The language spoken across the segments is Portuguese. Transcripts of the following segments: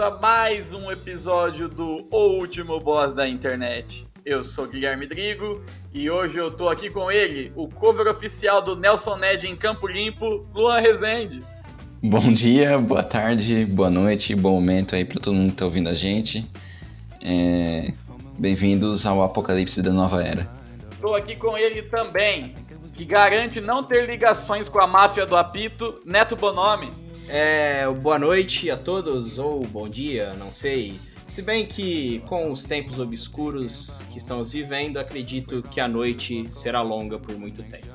Bem-vindo a mais um episódio do O Último Boss da Internet. Eu sou Guilherme Drigo e hoje eu tô aqui com ele, o cover oficial do Nelson Ned em Campo Limpo, Luan Rezende. Bom dia, boa tarde, boa noite, bom momento aí pra todo mundo que tá ouvindo a gente. É, Bem-vindos ao Apocalipse da Nova Era. Tô aqui com ele também, que garante não ter ligações com a máfia do apito, Neto Bonomi. É, boa noite a todos, ou bom dia, não sei. Se bem que, com os tempos obscuros que estamos vivendo, acredito que a noite será longa por muito tempo.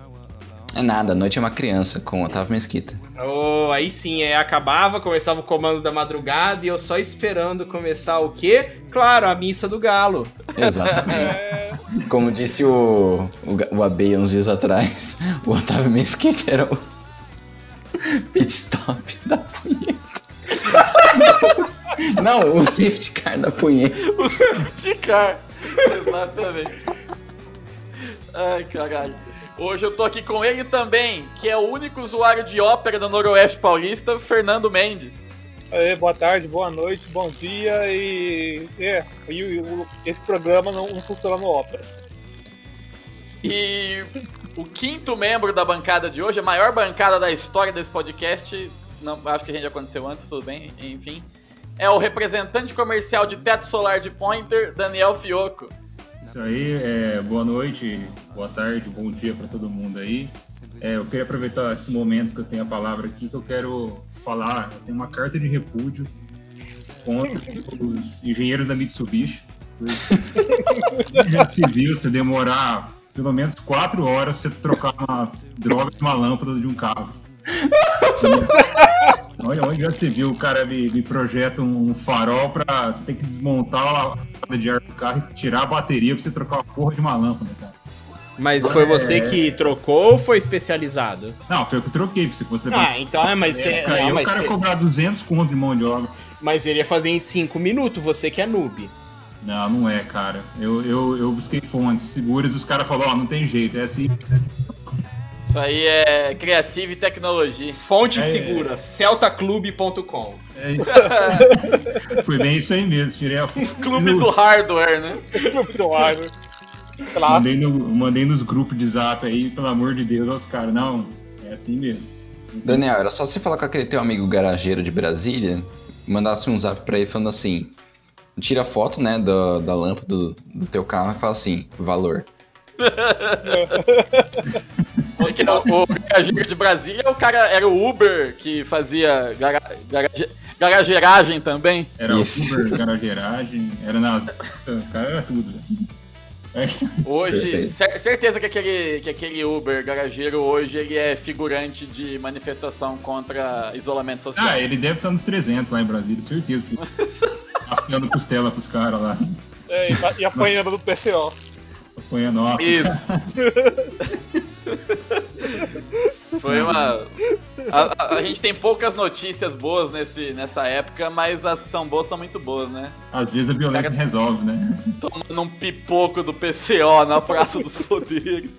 É nada, a noite é uma criança com Otávio Mesquita. Oh, aí sim, aí acabava, começava o comando da madrugada e eu só esperando começar o quê? Claro, a missa do galo. Exatamente. Como disse o, o, o Abeia uns dias atrás, o Otávio Mesquita era o pit stop da punheta. Não, o safety car da punheta. O safety car. Exatamente. Ai, caralho. Hoje eu tô aqui com ele também, que é o único usuário de ópera do Noroeste Paulista, Fernando Mendes. Aê, boa tarde, boa noite, bom dia e. É, e, o- esse programa não, não funciona no Opera. E o quinto membro da bancada de hoje, a maior bancada da história desse podcast, não, acho que a gente aconteceu antes, tudo bem, enfim, é o representante comercial de teto solar de Pointer, Daniel Fioco. Isso aí, é, boa noite, boa tarde, bom dia para todo mundo aí. É, eu queria aproveitar esse momento que eu tenho a palavra aqui, que eu quero falar, eu tenho uma carta de repúdio contra os engenheiros da Mitsubishi. Já se viu você demorar pelo menos quatro horas pra você trocar uma droga de uma lâmpada de um carro. Olha, onde já se viu o cara me, me projeta um farol pra. Você tem que desmontar a roda de ar do carro e tirar a bateria pra você trocar uma porra de uma lâmpada, cara. Mas foi você que trocou ou foi especializado? Não, foi eu que troquei, se fosse levar. Ah, então é, mas você. não, o cara você- cobrar 200 conto de mão de obra. mas ele ia fazer em 5 minutos, você que é noob. Não, não é, cara. Eu, eu, eu busquei fontes seguras e os caras falaram, ó, não tem jeito, é assim. Isso aí é Creative e Tecnologia. Fonte É. segura, celtaclube.com. É... Foi bem isso aí mesmo, tirei a foto. Clube do Hardware, né? Clube do ar, né? Mandei, no, mandei nos grupos de zap aí, pelo amor de Deus, aos caras. Não, é assim mesmo. Daniel, era só você falar com aquele teu amigo garageiro de Brasília, mandasse um zap pra ele falando assim, tira a foto, né, da, da lâmpada do, do teu carro e fala assim, valor. É que o, o garageiro de Brasília, o cara era o Uber que fazia gara, garage- garageiragem também. Era Isso. Uber, garageiragem, era nas. O cara era tudo. Hoje, certeza que aquele, que aquele Uber garageiro hoje ele é figurante de manifestação contra isolamento social. Ah, ele deve estar nos 300 lá em Brasília, certeza. Que... Passando costela pros caras lá. É, e, e apanhando do PCO. Apanhando ó. Isso. Foi uma. A, a- a gente tem poucas notícias boas nesse, nessa época, mas as que são boas são muito boas, né? Às vezes a violência Cara- resolve, né? Tomando um pipoco do PCO na Praça dos Poderes.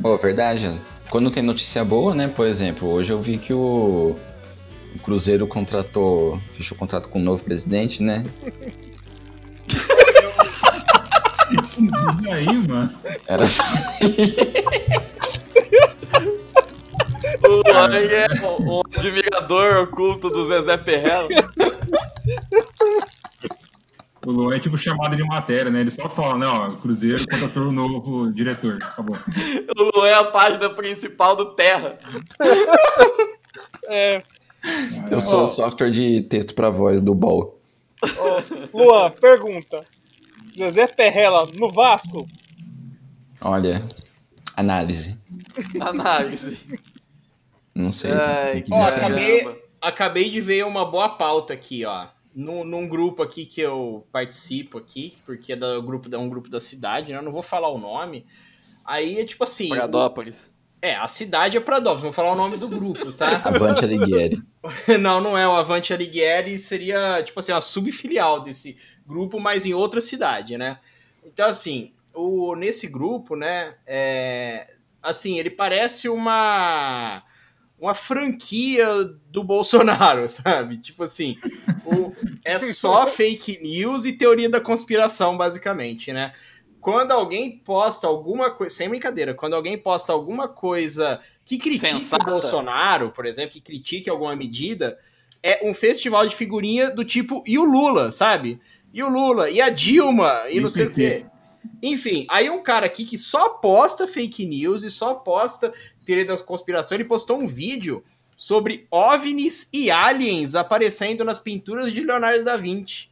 Pô, verdade. Quando tem notícia boa, né? Por exemplo, hoje eu vi que o, o Cruzeiro contratou, fechou contrato com o novo presidente, né? E aí, mano? Era só... O ele é um, um admirador oculto do Zezé Perrella. O Luan é tipo chamada de matéria, né? Ele só fala, né? Ó, o Cruzeiro contratou o novo diretor. Acabou. O Luan é a página principal do Terra. É, Eu sou o software de texto pra voz do Ball. Luan, pergunta. Zezé Perrella no Vasco? Olha, análise. Análise. Não sei. Ai, Tem que Ó, acabei- acabei de ver uma boa pauta aqui, ó. Num, num grupo aqui que eu participo aqui, porque é do grupo, é um grupo da cidade, né? Eu não vou falar o nome. Aí é tipo assim. Pradópolis. É, a cidade é Pradópolis, vou falar o nome do grupo, tá? Avante Alighieri. não, não é o Avante Alighieri, seria tipo assim, uma subfilial desse grupo, mas em outra cidade, né? Então, assim, o, nesse grupo, né, é, assim, ele parece uma uma franquia do Bolsonaro, sabe? Tipo assim, o, é só fake news e teoria da conspiração, basicamente, né? Quando alguém posta alguma coisa, sem brincadeira, quando alguém posta alguma coisa que critique Sensata. o Bolsonaro, por exemplo, que critique alguma medida, é um festival de figurinha do tipo, e o Lula, sabe? E o Lula, e a Dilma, e, E não sei o quê. Enfim, aí um cara aqui que só posta fake news e só posta teoria da conspiração, ele postou um vídeo sobre OVNIs e aliens aparecendo nas pinturas de Leonardo da Vinci.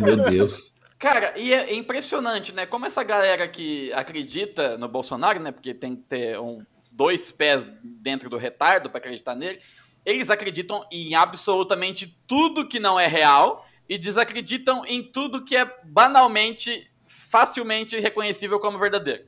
Meu Deus. Cara, e é impressionante, né? Como essa galera que acredita no Bolsonaro, né? Porque tem que ter um, dois pés dentro do retardo pra acreditar nele. Eles acreditam em absolutamente tudo que não é real e desacreditam em tudo que é banalmente, facilmente reconhecível como verdadeiro.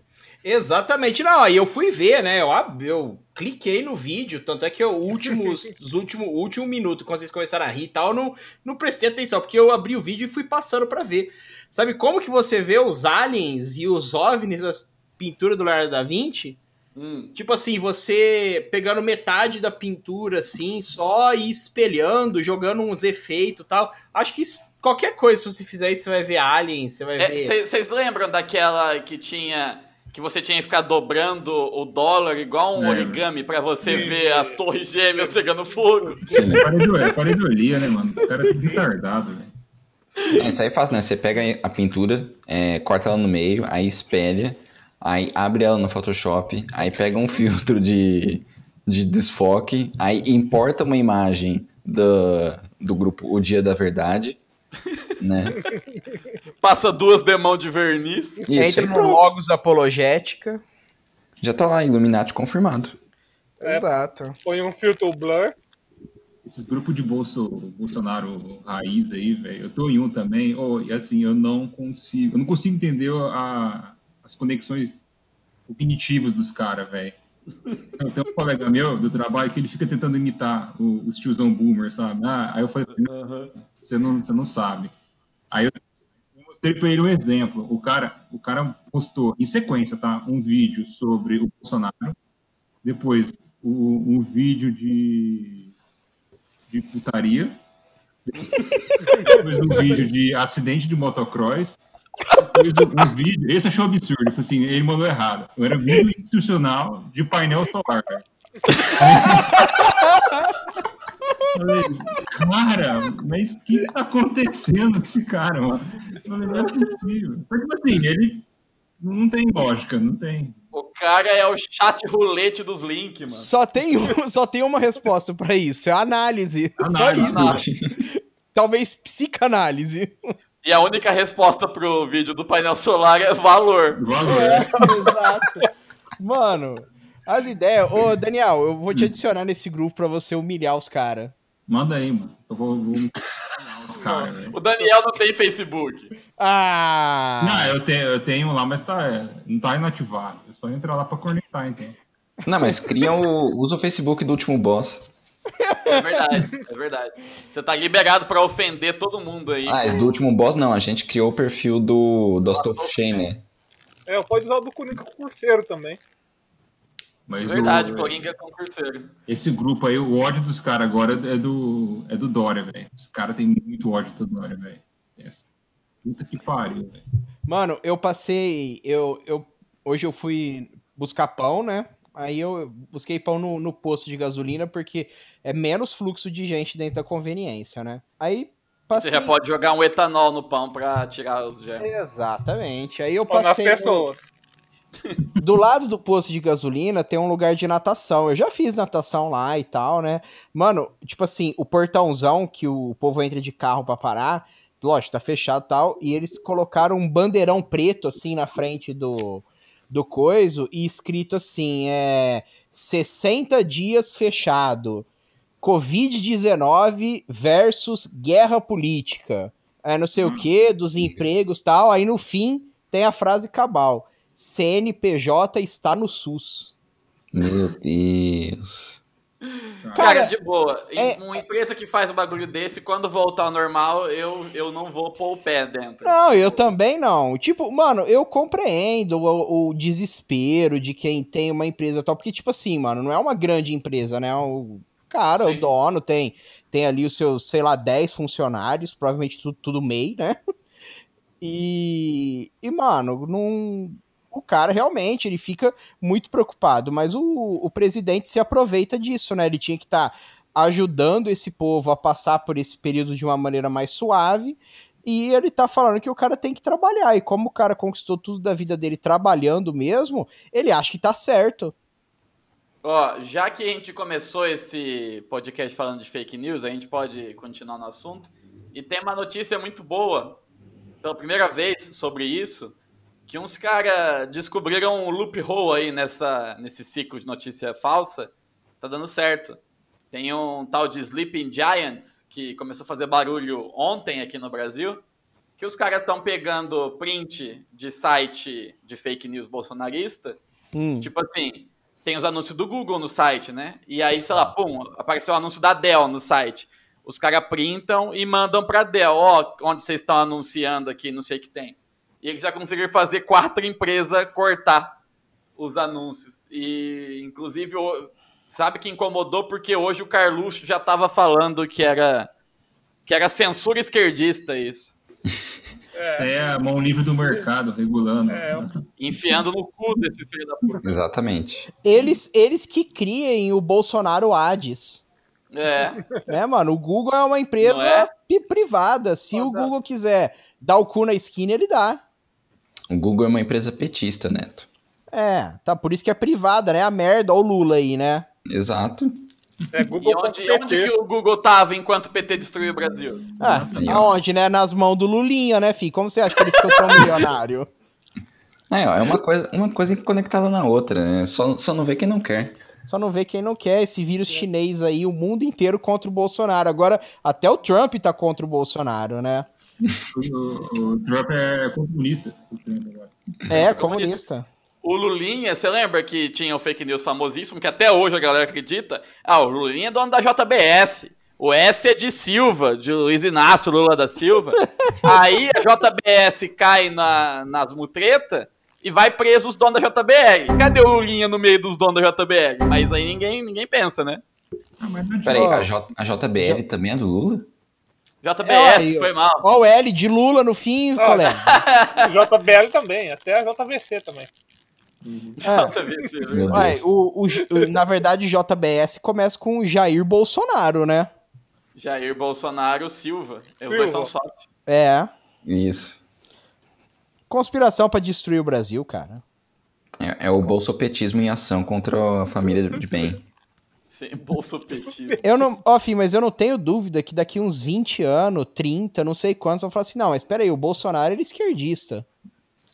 Exatamente, não. Aí eu fui ver, né? Eu, eu cliquei no vídeo, tanto é que os último, o último minuto, quando vocês começaram a rir e tal, eu não, não prestei atenção, porque eu abri o vídeo e fui passando pra ver. Sabe como que você vê os aliens e os OVNIs das pinturas do Leonardo da Vinci? Hum. Tipo assim, você pegando metade da pintura, assim, só e espelhando, jogando uns efeitos e tal. Acho que isso- qualquer coisa, se você fizer isso, você vai ver alien, você vai ver. Vocês lembram daquela que tinha. Que você tinha que ficar dobrando o dólar igual um Lembro. origami pra você ver as torres gêmeas pegando fogo? Sim, né? Pareidolia, pareidolia, né, mano? Os caras são retardados, velho. É, isso aí é fácil, né? Você pega a pintura, é, corta ela no meio, aí espelha, aí abre ela no Photoshop, aí pega um filtro de, de desfoque, aí importa uma imagem do, do grupo O Dia da Verdade, né? Passa duas demãos de verniz. Isso, Entra no. Logos Apologética. Já tá lá, Illuminati confirmado. É. Exato. Põe um filtro blur. Esses grupos de Bolso, Bolsonaro raiz aí, velho. Eu tô em um também. Oh, e assim, eu não consigo. Eu não consigo entender a- as conexões cognitivas dos caras, velho. Tenho um colega meu do trabalho que ele fica tentando imitar o- os tiozão boomer, sabe? Ah, aí eu falei, você não, você não sabe. Aí eu, mostrei pra ele um exemplo. O cara, o cara postou em sequência, tá? Um vídeo sobre o Bolsonaro. Depois, o- um vídeo de, de putaria. Depois, um vídeo de acidente de motocross. Depois, vídeo. Esse achou absurdo. Ele falou assim: ele mandou errado. Era vídeo institucional de painel solar. Falei, cara, mas o que tá acontecendo com esse cara, mano? Eu Falei, não é possível. Porque, tipo assim, ele não tem lógica, não tem. O cara é o chat roulette dos links, mano. Só tem, um- só tem uma resposta pra isso, é análise. Análise. Só isso. Talvez psicanálise. E a única resposta pro vídeo do painel solar é valor. Valor. É, exato. Mano, as ideias. Ô, Daniel, eu vou te adicionar nesse grupo pra você humilhar os caras. Manda aí, mano. Eu vou, vou ensinar os caras. O Daniel não tem Facebook. Ah! Não, eu tenho, eu tenho lá, mas tá, é, não tá inativado. É só entrar lá pra conectar, então. Não, mas cria o. Usa o Facebook do último boss. É verdade, é verdade. Você tá liberado pra ofender todo mundo aí. Ah, esse do último boss não, a gente criou o perfil do do Astolfo Chain, né? É, pode usar o do Coringa Concurseiro também. Mas verdade, o- Coringa é concurseiro. esse grupo aí, o ódio dos caras agora é do, é do Dória, velho. Os caras têm muito ódio do Dória, velho. Puta que pariu, velho. Mano, eu passei. Eu, eu, hoje eu fui buscar pão, né? Aí eu busquei pão no, no posto de gasolina porque é menos fluxo de gente dentro da conveniência, né? Aí passei. Você já pode jogar um etanol no pão pra tirar os germes. Exatamente. Aí eu Ó, nas passei. pessoas. Do lado do posto de gasolina tem um lugar de natação. Eu já fiz natação lá e tal, né? Mano, tipo assim, o portãozão que o povo entra de carro pra parar, lógico, tá fechado e tal, e eles colocaram um bandeirão preto assim na frente do do coiso e escrito assim, é 60 dias fechado. Covid-19 versus guerra política. É não sei o que, dos empregos e tal. Aí no fim tem a frase cabal. CNPJ está no SUS. Meu Deus. Cara, Cara, de boa. É- Uma empresa que faz um bagulho desse, quando voltar ao normal, eu, eu não vou pôr o pé dentro. Não, eu também não. Tipo, mano, eu compreendo o, o desespero de quem tem uma empresa tal, porque, tipo assim, mano, não é uma grande empresa, né? O cara, Sim. o dono, tem, tem ali os seus, sei lá, 10 funcionários, provavelmente tudo, tudo MEI, né? E, e mano, não, o cara realmente ele fica muito preocupado, mas o, o presidente se aproveita disso, né? Ele tinha que estar ajudando esse povo a passar por esse período de uma maneira mais suave. E ele tá falando que o cara tem que trabalhar. E como o cara conquistou tudo da vida dele trabalhando mesmo, ele acha que tá certo. Ó, já que a gente começou esse podcast falando de fake news, a gente pode continuar no assunto. E tem uma notícia muito boa, pela primeira vez sobre isso, que uns caras descobriram um loophole aí nessa, nesse ciclo de notícia falsa. Tá dando certo. Tem um tal de Sleeping Giants, que começou a fazer barulho ontem aqui no Brasil, que os caras estão pegando print de site de fake news bolsonarista Hum. Tipo assim, tem os anúncios do Google no site, né? E aí, sei lá, pum, apareceu o anúncio da Dell no site. Os caras printam e mandam pra Dell, ó, onde vocês estão anunciando aqui, não sei o que tem. E eles já conseguiram fazer quatro empresas cortar os anúncios. E, inclusive, o- sabe que incomodou porque hoje o Carluxo já tava falando que era que era censura esquerdista isso. Aí é a mão livre do mercado, regulando. É, Enfiando no cu desses filhos da puta. Exatamente. Eles, eles que criem o Bolsonaro Ades. É. Né, mano? O Google é uma empresa é? privada. Se o. Google quiser dar o cu na esquina, ele dá. O Google é uma empresa petista, Neto. É, tá. Por isso que é privada, né? A merda, ó o Lula aí, né? Exato. é E Google. onde, onde que o Google tava enquanto o PT destruiu o Brasil? Ah, Aí, aonde, né? Nas mãos do Lulinha, né, filho? Como você acha que ele ficou tão milionário? É, ó, é uma coisa, uma coisa conectada na outra, né? Só, só não vê quem não quer. Só não vê quem não quer esse vírus chinês aí, o mundo inteiro contra o Bolsonaro. Agora, até o Trump tá contra o Bolsonaro, né? O, o Trump é comunista. o Trump agora. É, comunista. O Lulinha, você lembra que tinha o fake news famosíssimo, que até hoje a galera acredita? Ah, o Lulinha é dono da JBS. O S é de Silva, de Luiz Inácio Lula da Silva. Aí a JBS cai na, nas mutretas e vai preso os donos da JBL. Cadê o Lulinha no meio dos donos da JBL? Mas aí ninguém, ninguém pensa, né? Ah, não Peraí, a, J, a JBL também é do Lula? JBS, É, foi mal. Ó o L de Lula no fim, Ah, colega. JBL também, até a JVC também. Viu? Ué, Deus. o, o- o- na verdade, JBS começa com o Jair Bolsonaro, né? Jair Bolsonaro Silva. Os Silva. dois são sócios. É. Isso. Conspiração pra destruir o Brasil, cara. É, é o bolsopetismo em ação contra a família de bem. Sim, bolsopetismo. Eu não. Ó, filho, mas eu não tenho dúvida que daqui uns 20 anos, 30, não sei quantos, vão falar assim: não, mas peraí, o Bolsonaro ele é esquerdista.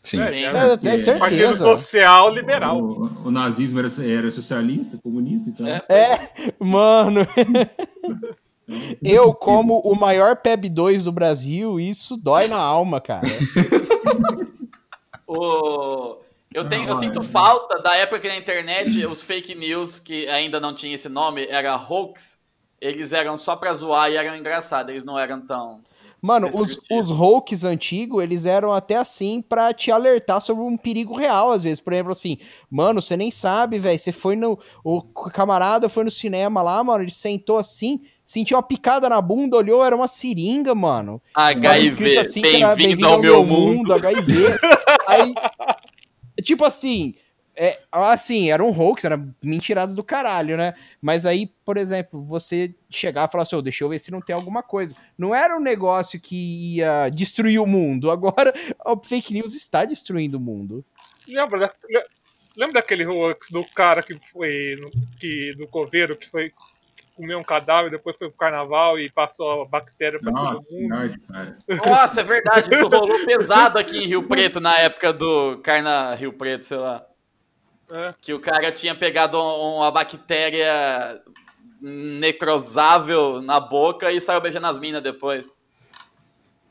Sim. Sim. Eu tenho porque Partido certeza. Social Liberal. O, o nazismo era, era socialista, comunista, então. É. É, mano. Eu, como o maior PEB 2 do Brasil, isso dói na alma, cara. O... Eu, tenho, eu Não, sinto é. falta da época que na internet os fake news, que ainda não tinha esse nome, era hoax, eles eram só pra zoar e eram engraçados, eles não eram tão. Mano, os, os hoax antigos, eles eram até assim pra te alertar sobre um perigo real, às vezes. Por exemplo, assim, mano, você nem sabe, velho. Você foi no. O camarada foi no cinema lá, mano. Ele sentou assim, sentiu uma picada na bunda, olhou, era uma seringa, mano. HIV, assim que era bem-vindo ao meu mundo. HIV. Aí, tipo assim, é, assim, era um hoax, era mentirado do caralho, né? Mas aí, por exemplo, você chegar e falar assim, "Ô, deixa eu ver se não tem alguma coisa. Não era um negócio que ia destruir o mundo. Agora, o fake news está destruindo o mundo. Lembra, lembra daquele hoax do cara que foi. Que, do coveiro que foi comer um cadáver, depois foi pro carnaval e passou a bactéria pra Nossa, todo mundo? verdade, cara. Nossa, é verdade, isso rolou pesado aqui em Rio Preto na época do Carna Rio Preto, sei lá. É. Que o cara tinha pegado um- uma bactéria necrosável na boca e saiu beijando as minas depois.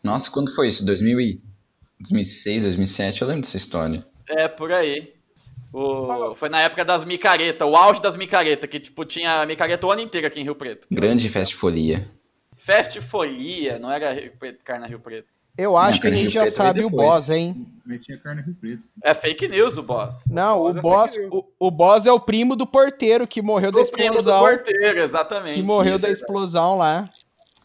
Nossa, quando foi isso? 2000 e... 2006, 2007? Eu lembro dessa história. É, por aí. O... Foi na época das micaretas, o auge das micaretas, que tipo, tinha micareta o ano inteiro aqui em Rio Preto. Grande festifolia. Festifolia, não era Rio Preto, Carna Rio Preto. Eu acho Não, que a gente já Preto sabe o boss, hein? Mas tinha carne Rio Preto. É fake news o boss. Não, o Boss é boss, fake o, o boss é o primo do porteiro que morreu da O primo do explosão. porteiro, exatamente. Que morreu Isso. da explosão lá.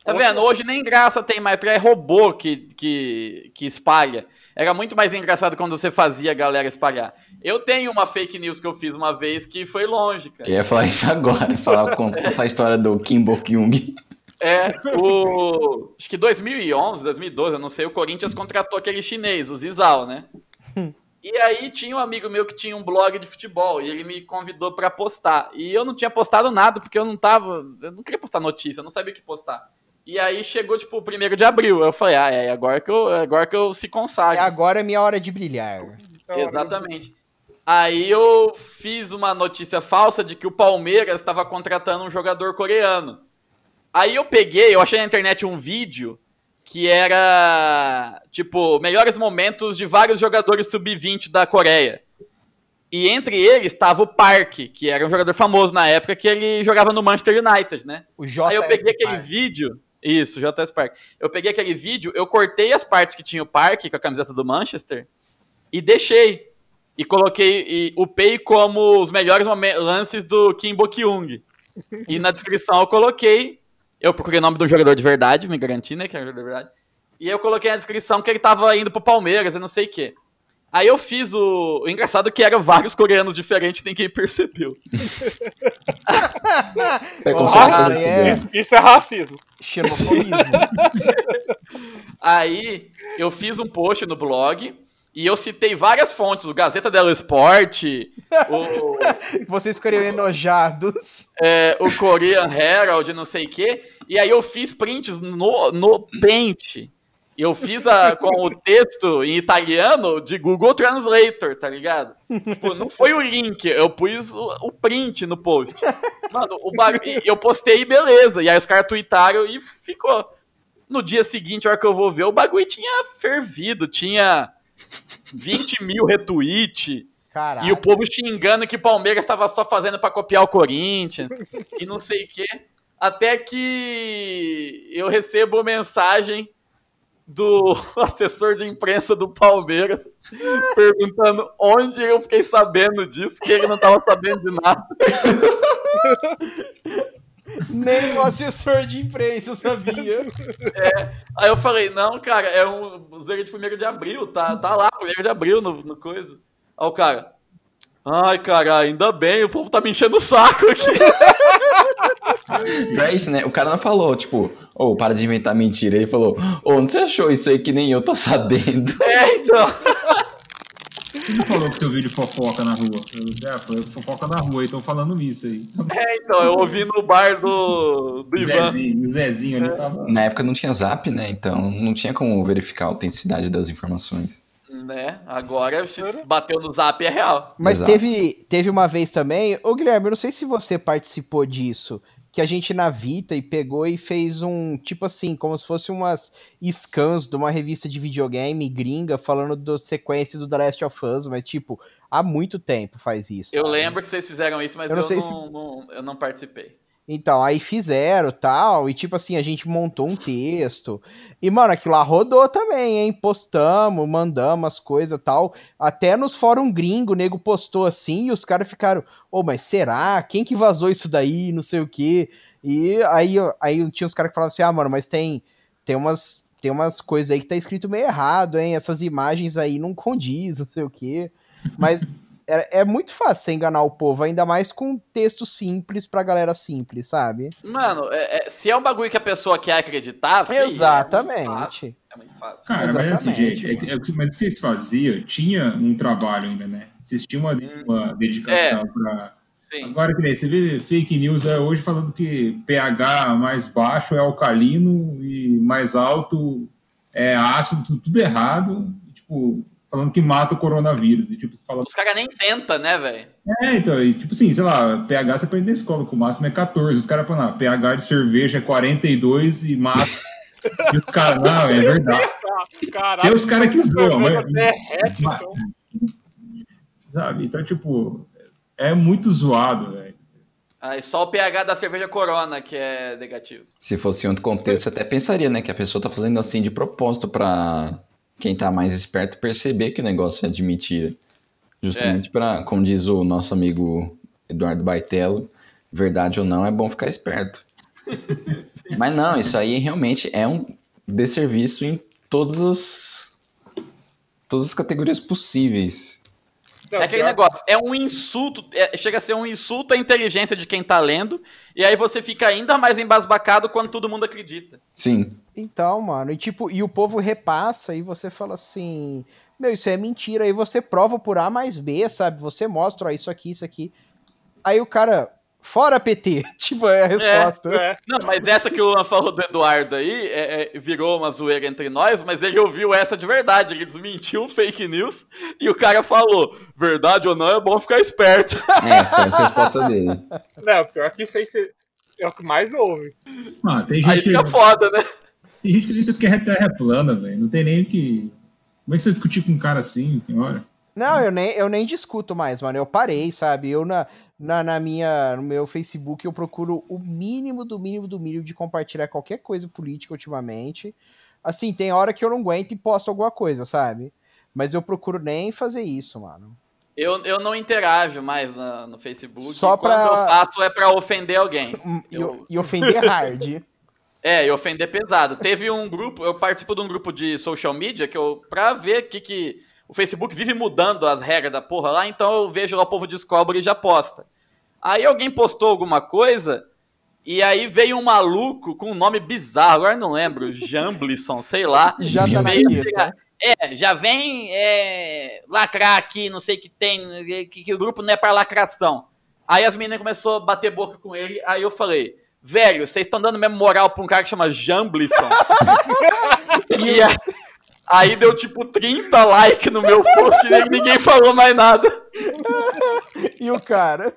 Tá vendo? Hoje nem graça tem mais, porque é robô que, que, que espalha. Era muito mais engraçado quando você fazia a galera espalhar. Eu tenho uma fake news que eu fiz uma vez que foi longe, cara. Eu ia falar isso agora, falar contar essa história do Kim Bok-young. É, o. Acho que 2011, 2012, eu não sei, o Corinthians contratou aquele chinês, o Zizal, né? E aí tinha um amigo meu que tinha um blog de futebol e ele me convidou pra postar. E eu não tinha postado nada porque eu não tava. Eu não queria postar notícia, eu não sabia o que postar. E aí chegou, tipo, o primeiro de abril. Eu falei, ah, é agora que eu, é agora que eu se É consagro. agora é minha hora de brilhar. Exatamente. Aí eu fiz uma notícia falsa de que o Palmeiras estava contratando um jogador coreano. Aí eu peguei, eu achei na internet um vídeo que era tipo melhores momentos de vários jogadores sub-20 da Coreia. E entre eles estava o Park, que era um jogador famoso na época que ele jogava no Manchester United, né? O J. Aí eu peguei aquele vídeo. Isso, JS Park. Eu peguei aquele vídeo, eu cortei as partes que tinha o Park com a camiseta do Manchester e deixei. E coloquei, e upei como os melhores lances do Kim Bo-kyung. E na descrição eu coloquei. Eu procurei o nome do jogador de verdade, me garanti, né? Que era o jogador de verdade. E eu coloquei na descrição que ele tava indo pro Palmeiras e não sei o quê. Aí eu fiz o. O engraçado é que eram vários coreanos diferentes, ninguém percebeu. Ah, é. é. Isso, isso é racismo. Xenofobismo. Aí eu fiz um post no blog e eu citei várias fontes, o Gazeta dello Sport, o, Vocês ficariam enojados. é, o Korean Herald, não sei o quê. E aí eu fiz prints no, no Paint. Eu fiz a, com o texto em italiano de Google Translator, tá ligado? Tipo, não foi o link, eu pus o, o print no post. Mano, o bag... e eu postei e beleza. E aí os caras tweetaram e ficou. No dia seguinte, a hora que eu vou ver, o bagulho tinha fervido, tinha 20 mil retweet. Caralho. E o povo xingando que o Palmeiras estava só fazendo para copiar o Corinthians e não sei o quê. Até que eu recebo mensagem do assessor de imprensa do Palmeiras perguntando onde eu fiquei sabendo disso, que ele não estava sabendo de nada. Nem o assessor de imprensa sabia. Aí eu falei, não, cara, é um zero de 1 de abril, tá, tá lá, 1 de abril no, no coisa. Aí o cara, ai, cara, ainda bem, o povo tá me enchendo o saco aqui. Pra isso, né? O cara não falou, tipo, ô, para de inventar mentira. Ele falou, ô, não você achou isso aí que nem eu tô sabendo? É, então. Quem que falou que seu vídeo fofoca na rua? Eu, é, foi fofoca na rua, e estão falando isso aí. É, então, eu ouvi no bar do, do Ivan. Zezinho, o Zezinho ali tava. Na época não tinha zap, né? Então não tinha como verificar a autenticidade das informações. Né? Agora, se bateu no zap, é real. Mas Exato. teve, teve uma vez também. Ô, Guilherme, eu não sei se você participou disso. Que a gente na Vita e pegou e fez um, tipo assim, como se fosse umas scans de uma revista de videogame gringa falando do sequência do The Last of Us, mas tipo, há muito tempo faz isso. Eu sabe? lembro que vocês fizeram isso, mas Eu eu não não, se- não- eu não participei. Então, aí fizeram tal, e tipo assim, a gente montou um texto. E, mano, aquilo lá rodou também, hein? Postamos, mandamos as coisas tal. Até nos fórum gringo, o nego postou assim, e os caras ficaram, ô, mas será? Quem que vazou isso daí? Não sei o quê. E aí, aí tinha uns caras que falavam assim, ah, mano, mas tem, tem umas. Tem umas coisas aí que tá escrito meio errado, hein? Essas imagens aí não condiz, não sei o quê. Mas é, é muito fácil você enganar o povo, ainda mais com texto simples pra galera simples, sabe? Mano, é- é- se é um bagulho que a pessoa quer acreditar, fi, É muito fácil. Exatamente. É muito fácil. Cara, mas assim, Exatamente, gente, é- é o que- mas o que vocês faziam, tinha um trabalho ainda, né? Vocês tinham uma, uma dedicação pra. Sim. Agora, que nem você vê fake news é, hoje falando que pH mais baixo é alcalino e mais alto é ácido, tudo, tudo errado. E, tipo, falando que mata o coronavírus. E tipo, você fala. Os caras nem tentam, né, velho? É, então, e, tipo assim, sei lá, pH você aprende na escola, que o máximo é 14. Os caras falam, ah, pH de cerveja é 42 e mata. e os caras, não, é verdade. Caralho, Tem os caras que zoam, mas- derrete, mas- então. Sabe? Então, tipo, é muito zoado, velho. Aí só o pH da cerveja Corona que é negativo. Se fosse em outro contexto, eu até pensaria, né? Que a pessoa tá fazendo assim de propósito pra quem tá mais esperto perceber que o negócio é de mentira. Justamente pra, como diz o nosso amigo Eduardo Baitello, verdade ou não, é bom ficar esperto. Mas não, isso aí realmente é um desserviço em todas as, todas as categorias possíveis. Não, É aquele pior- negócio, é um insulto, é- chega a ser um insulto à inteligência de quem tá lendo, e aí você fica ainda mais embasbacado quando todo mundo acredita. Sim, Então, mano, e tipo, e o povo repassa e você fala assim, meu, isso é mentira, aí você prova por A mais B, sabe? Você mostra, ó, isso aqui, isso aqui. Aí o cara, fora PT, tipo, é a resposta. É, Não, mas essa que o Luan falou do Eduardo aí é- é- virou uma zoeira entre nós, mas ele ouviu essa de verdade. Ele desmentiu fake news e o cara falou: verdade ou não, é bom ficar esperto. é, foi a resposta dele. não, pior que isso aí você- é o que mais ouve. Ah, tem Aí gente, fica que, foda, né? Tem gente que acredita que é terra plana, velho. Não tem nem o que. Como é que você discutir com um cara assim, tem hora? Não, eu nem, eu nem discuto mais, mano. Eu parei, sabe? Eu na, na, na minha, no meu Facebook eu procuro o mínimo do mínimo do mínimo de compartilhar qualquer coisa política ultimamente. Assim, tem hora que eu não aguento e posto alguma coisa, sabe? Mas eu procuro nem fazer isso, mano. Eu, eu não interajo mais na- no Facebook. Só Quando pra- eu faço é pra ofender alguém. E, Eu- e ofender hard. É, e ofender pesado. Teve um grupo, eu participo de um grupo de social media que eu, pra ver que, que o Facebook vive mudando as regras da porra lá, então eu vejo lá o povo descobre e já posta. Aí alguém postou alguma coisa e aí veio um maluco com um nome bizarro, agora não lembro, Jamblisson, sei lá. Já tá Veio chegar- É, já vem é, lacrar aqui, não sei o que tem, que, que o grupo não é pra lacração. Aí as meninas começaram a bater boca com ele, aí eu falei, velho, vocês estão dando mesmo moral pra um cara que chama Jamblisson? e a- aí deu tipo 30 likes no meu post e ninguém falou mais nada. E o cara.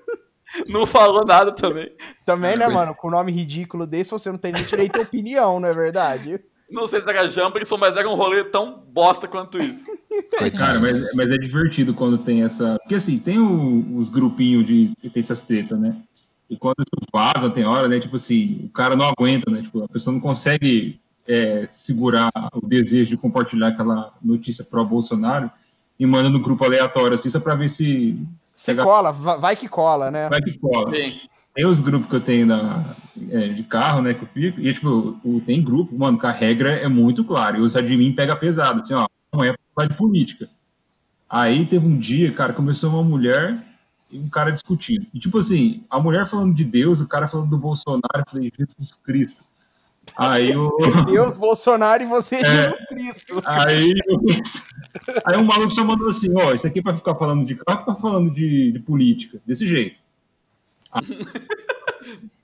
Não falou nada também. Também, né, mano? Com o nome ridículo desse, você não tem nem direito à opinião, não é verdade? Não sei se era Jamblisson, mas era um rolê tão bosta quanto isso. Cara, mas, mas é divertido quando tem essa. Porque assim, tem o- os grupinhos de que tem essas tretas, né? E quando isso vaza, tem hora, né? Tipo assim, o cara não aguenta, né? Tipo, a pessoa não consegue é, segurar o desejo de compartilhar aquela notícia pró-Bolsonaro e manda no grupo aleatório, assim, só pra ver se. se cola, va- vai que cola, né? vai que cola. Sim. Tem os grupos que eu tenho na, é, de carro, né, que eu fico, e tipo, o- tem grupo, mano, que a regra é muito clara, e os admin pega pesado, assim, ó, não é pra falar de política. Aí teve um dia, cara, começou uma mulher e um cara discutindo. E tipo assim, a mulher falando de Deus, o cara falando do Bolsonaro, eu falei, Jesus Cristo. Aí o. Deus, Bolsonaro e você, Jesus Cristo. Aí, aí um maluco só mandou assim, ó, isso aqui é pra ficar falando de carro, pra falando de, de política, desse jeito.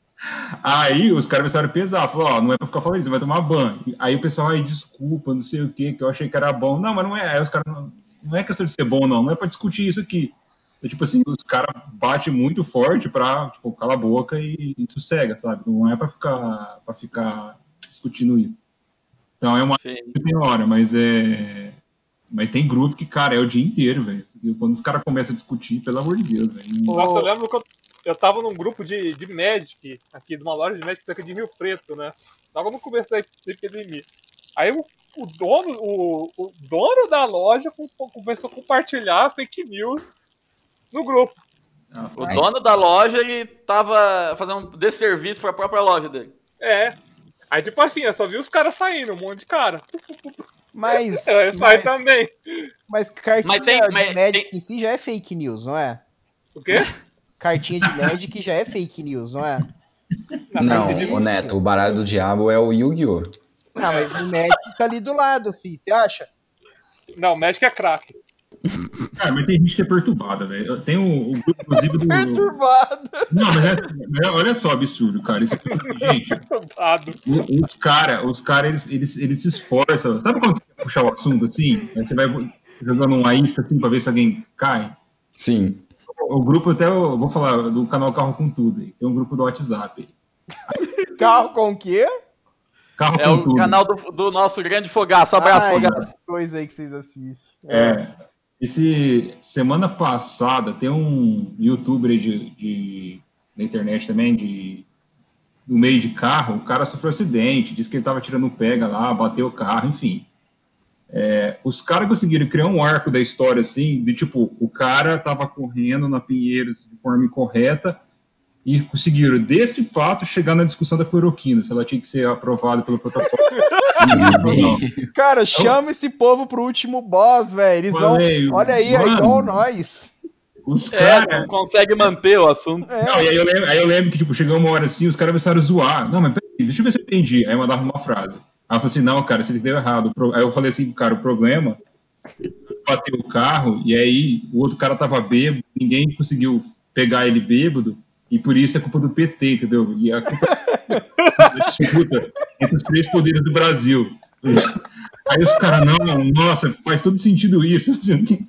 Aí os caras começaram a pesar, falou, ó, não é pra ficar falando isso, vai tomar banho. Aí o pessoal, aí, desculpa, não sei o que, que eu achei que era bom. Não, mas não é, aí os caras, não, não é questão de ser bom, não, não é pra discutir isso aqui. Então, tipo assim, os caras batem muito forte pra, tipo, cala a boca e, e sossega, sabe? Não é pra ficar, pra ficar discutindo isso. Então é uma Sim. tem hora, mas é. Mas tem grupo que, cara, é o dia inteiro, velho. E Quando os caras começam a discutir, pelo amor de Deus, velho. Nossa, eu lembro que eu, eu tava num grupo de, de Magic, aqui, de uma loja de Magic aqui de Rio Preto, né? Tava no começo da, epidemia. Aí o, o dono, o, o dono da loja com- começou a compartilhar fake news no grupo. Nossa, O dono da loja, ele tava fazendo um desserviço pra própria loja dele. É. Aí, tipo assim, eu só vi os caras saindo, um monte de cara. Mas, Eu saí mas, também. mas cartinha Mas tem- de mas Magic tem- em si já é fake news, não é? O quê? Cartinha de Magic já é fake news, não é? Não, o Neto, o baralho do diabo é o Yu-Gi-Oh! Ah, mas o Magic tá ali do lado, fi. Você acha? Não, Magic é craque. Cara, mas tem gente que é perturbada, velho. Tem o, o grupo, inclusive, do. Perturbado. Não, mas, é- mas é- olha só, absurdo, cara. Isso aqui, gente, Dado. o- os caras, os cara, eles, eles, eles se esforçam. Sabe quando você quer puxar o assunto assim? Aí você vai. jogando uma isca assim pra ver se alguém cai. Sim. O grupo até, eu vou falar, do canal Carro com Tudo. aí. Tem um grupo do WhatsApp. aí. Carro com o quê? Carro É com o Tudo. canal do, do nosso grande fogaço. Abraço, Ai, fogaço. Coisa aí que vocês assistem. É. Esse, semana passada tem um youtuber de, de, na internet também, de, do meio de carro, o cara sofreu acidente, disse que ele tava tirando pega lá, bateu o carro, enfim. É, os caras conseguiram criar um arco da história assim, de tipo, o cara tava correndo na Pinheiros de forma incorreta e conseguiram, desse fato, chegar na discussão da cloroquina, se ela tinha que ser aprovada pelo protocolo. Cara, chama esse povo pro último boss, velho. Eles vão. Olha aí, é mano, igual nós. Os É, caras não consegue manter o assunto. Não, e aí eu, lembro, aí eu lembro que, tipo, chegou uma hora assim, os caras começaram a zoar. Não, mas peraí, deixa eu ver se eu entendi. Aí eu mandava uma frase. Aí eu falei assim, não, cara, você entendeu errado. Aí eu falei assim, cara, o problema bateu o carro, e aí o outro cara tava bêbado, ninguém conseguiu pegar ele bêbado, e por isso é culpa do PT, entendeu? E a culpa da disputa entre os três poderes do Brasil. Aí os caras, não, nossa, faz todo sentido isso. assim,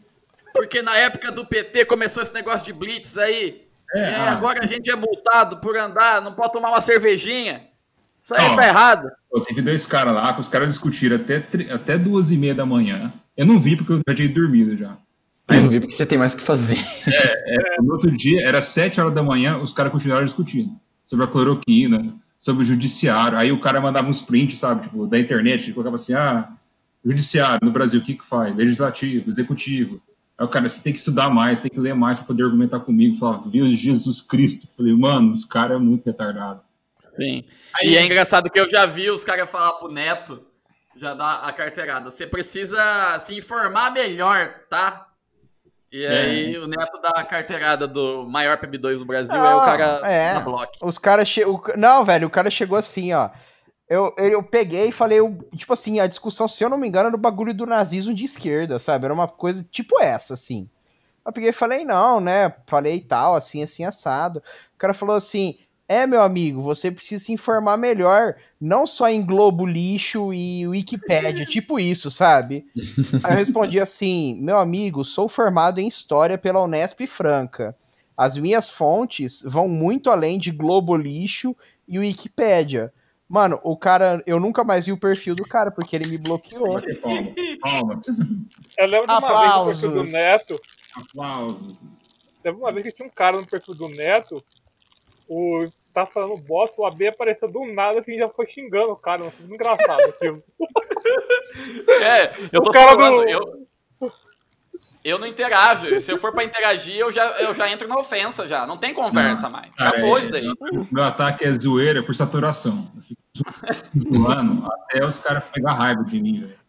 Porque na época do PT começou esse negócio de blitz aí. É, aí ah. agora a gente é multado por andar, não pode tomar uma cervejinha. Isso aí Não. tá errado. Pô, teve dois caras lá, que os caras discutiram até, até duas e meia da manhã. Eu não vi porque eu já tinha dormido já. Eu não vi porque você tem mais o que fazer. No outro dia, era sete horas da manhã, os caras continuaram discutindo sobre a cloroquina, sobre o judiciário. Aí o cara mandava uns prints, sabe, tipo, da internet, ele colocava assim, ah, judiciário no Brasil, o que que faz? Legislativo, executivo. Aí o cara, você tem que estudar mais, tem que ler mais para poder argumentar comigo. Eu Falava, viu Jesus Cristo. Eu Falei, mano, os caras é muito retardado. Sim. E é engraçado que eu já vi os caras falar pro Neto, já dá a carteirada. Você precisa se informar melhor, tá? E É. aí o Neto dá a carteirada do maior PB2 do Brasil, aí o Ah, cara é. na bloco. Os caras. Che... o Não, velho, o cara chegou assim, ó. Eu, eu, peguei e falei, eu- tipo assim, a discussão, se eu não me engano, era do bagulho do nazismo de esquerda, sabe? Era uma coisa tipo essa, assim. Eu peguei e falei, não, né? Falei tal, assim, assim, assado. O cara falou assim: é, meu amigo, você precisa se informar melhor, não só em Globo Lixo e Wikipédia, tipo isso, sabe? Aí eu respondi assim: meu amigo, sou formado em História pela Unesp Franca. As minhas fontes vão muito além de Globo Lixo e Wikipédia. Mano, o cara, eu nunca mais vi o perfil do cara, porque ele me bloqueou. Palmas. Eu lembro de uma vez no perfil do Aplausos. Neto. Aplausos. Teve uma vez que tinha um cara no perfil do Neto. O tava falando bosta, o AB apareceu do nada assim já foi xingando o cara. Foi muito engraçado aquilo. É, eu O tô cara falando, do- eu, eu não interajo. Se eu for pra interagir, eu já, eu já entro na ofensa já. Não tem conversa mais. Cara, Acabou é- isso daí. Meu ataque é zoeira por saturação. Eu fico zo- zoando até os caras pegar raiva de mim, velho.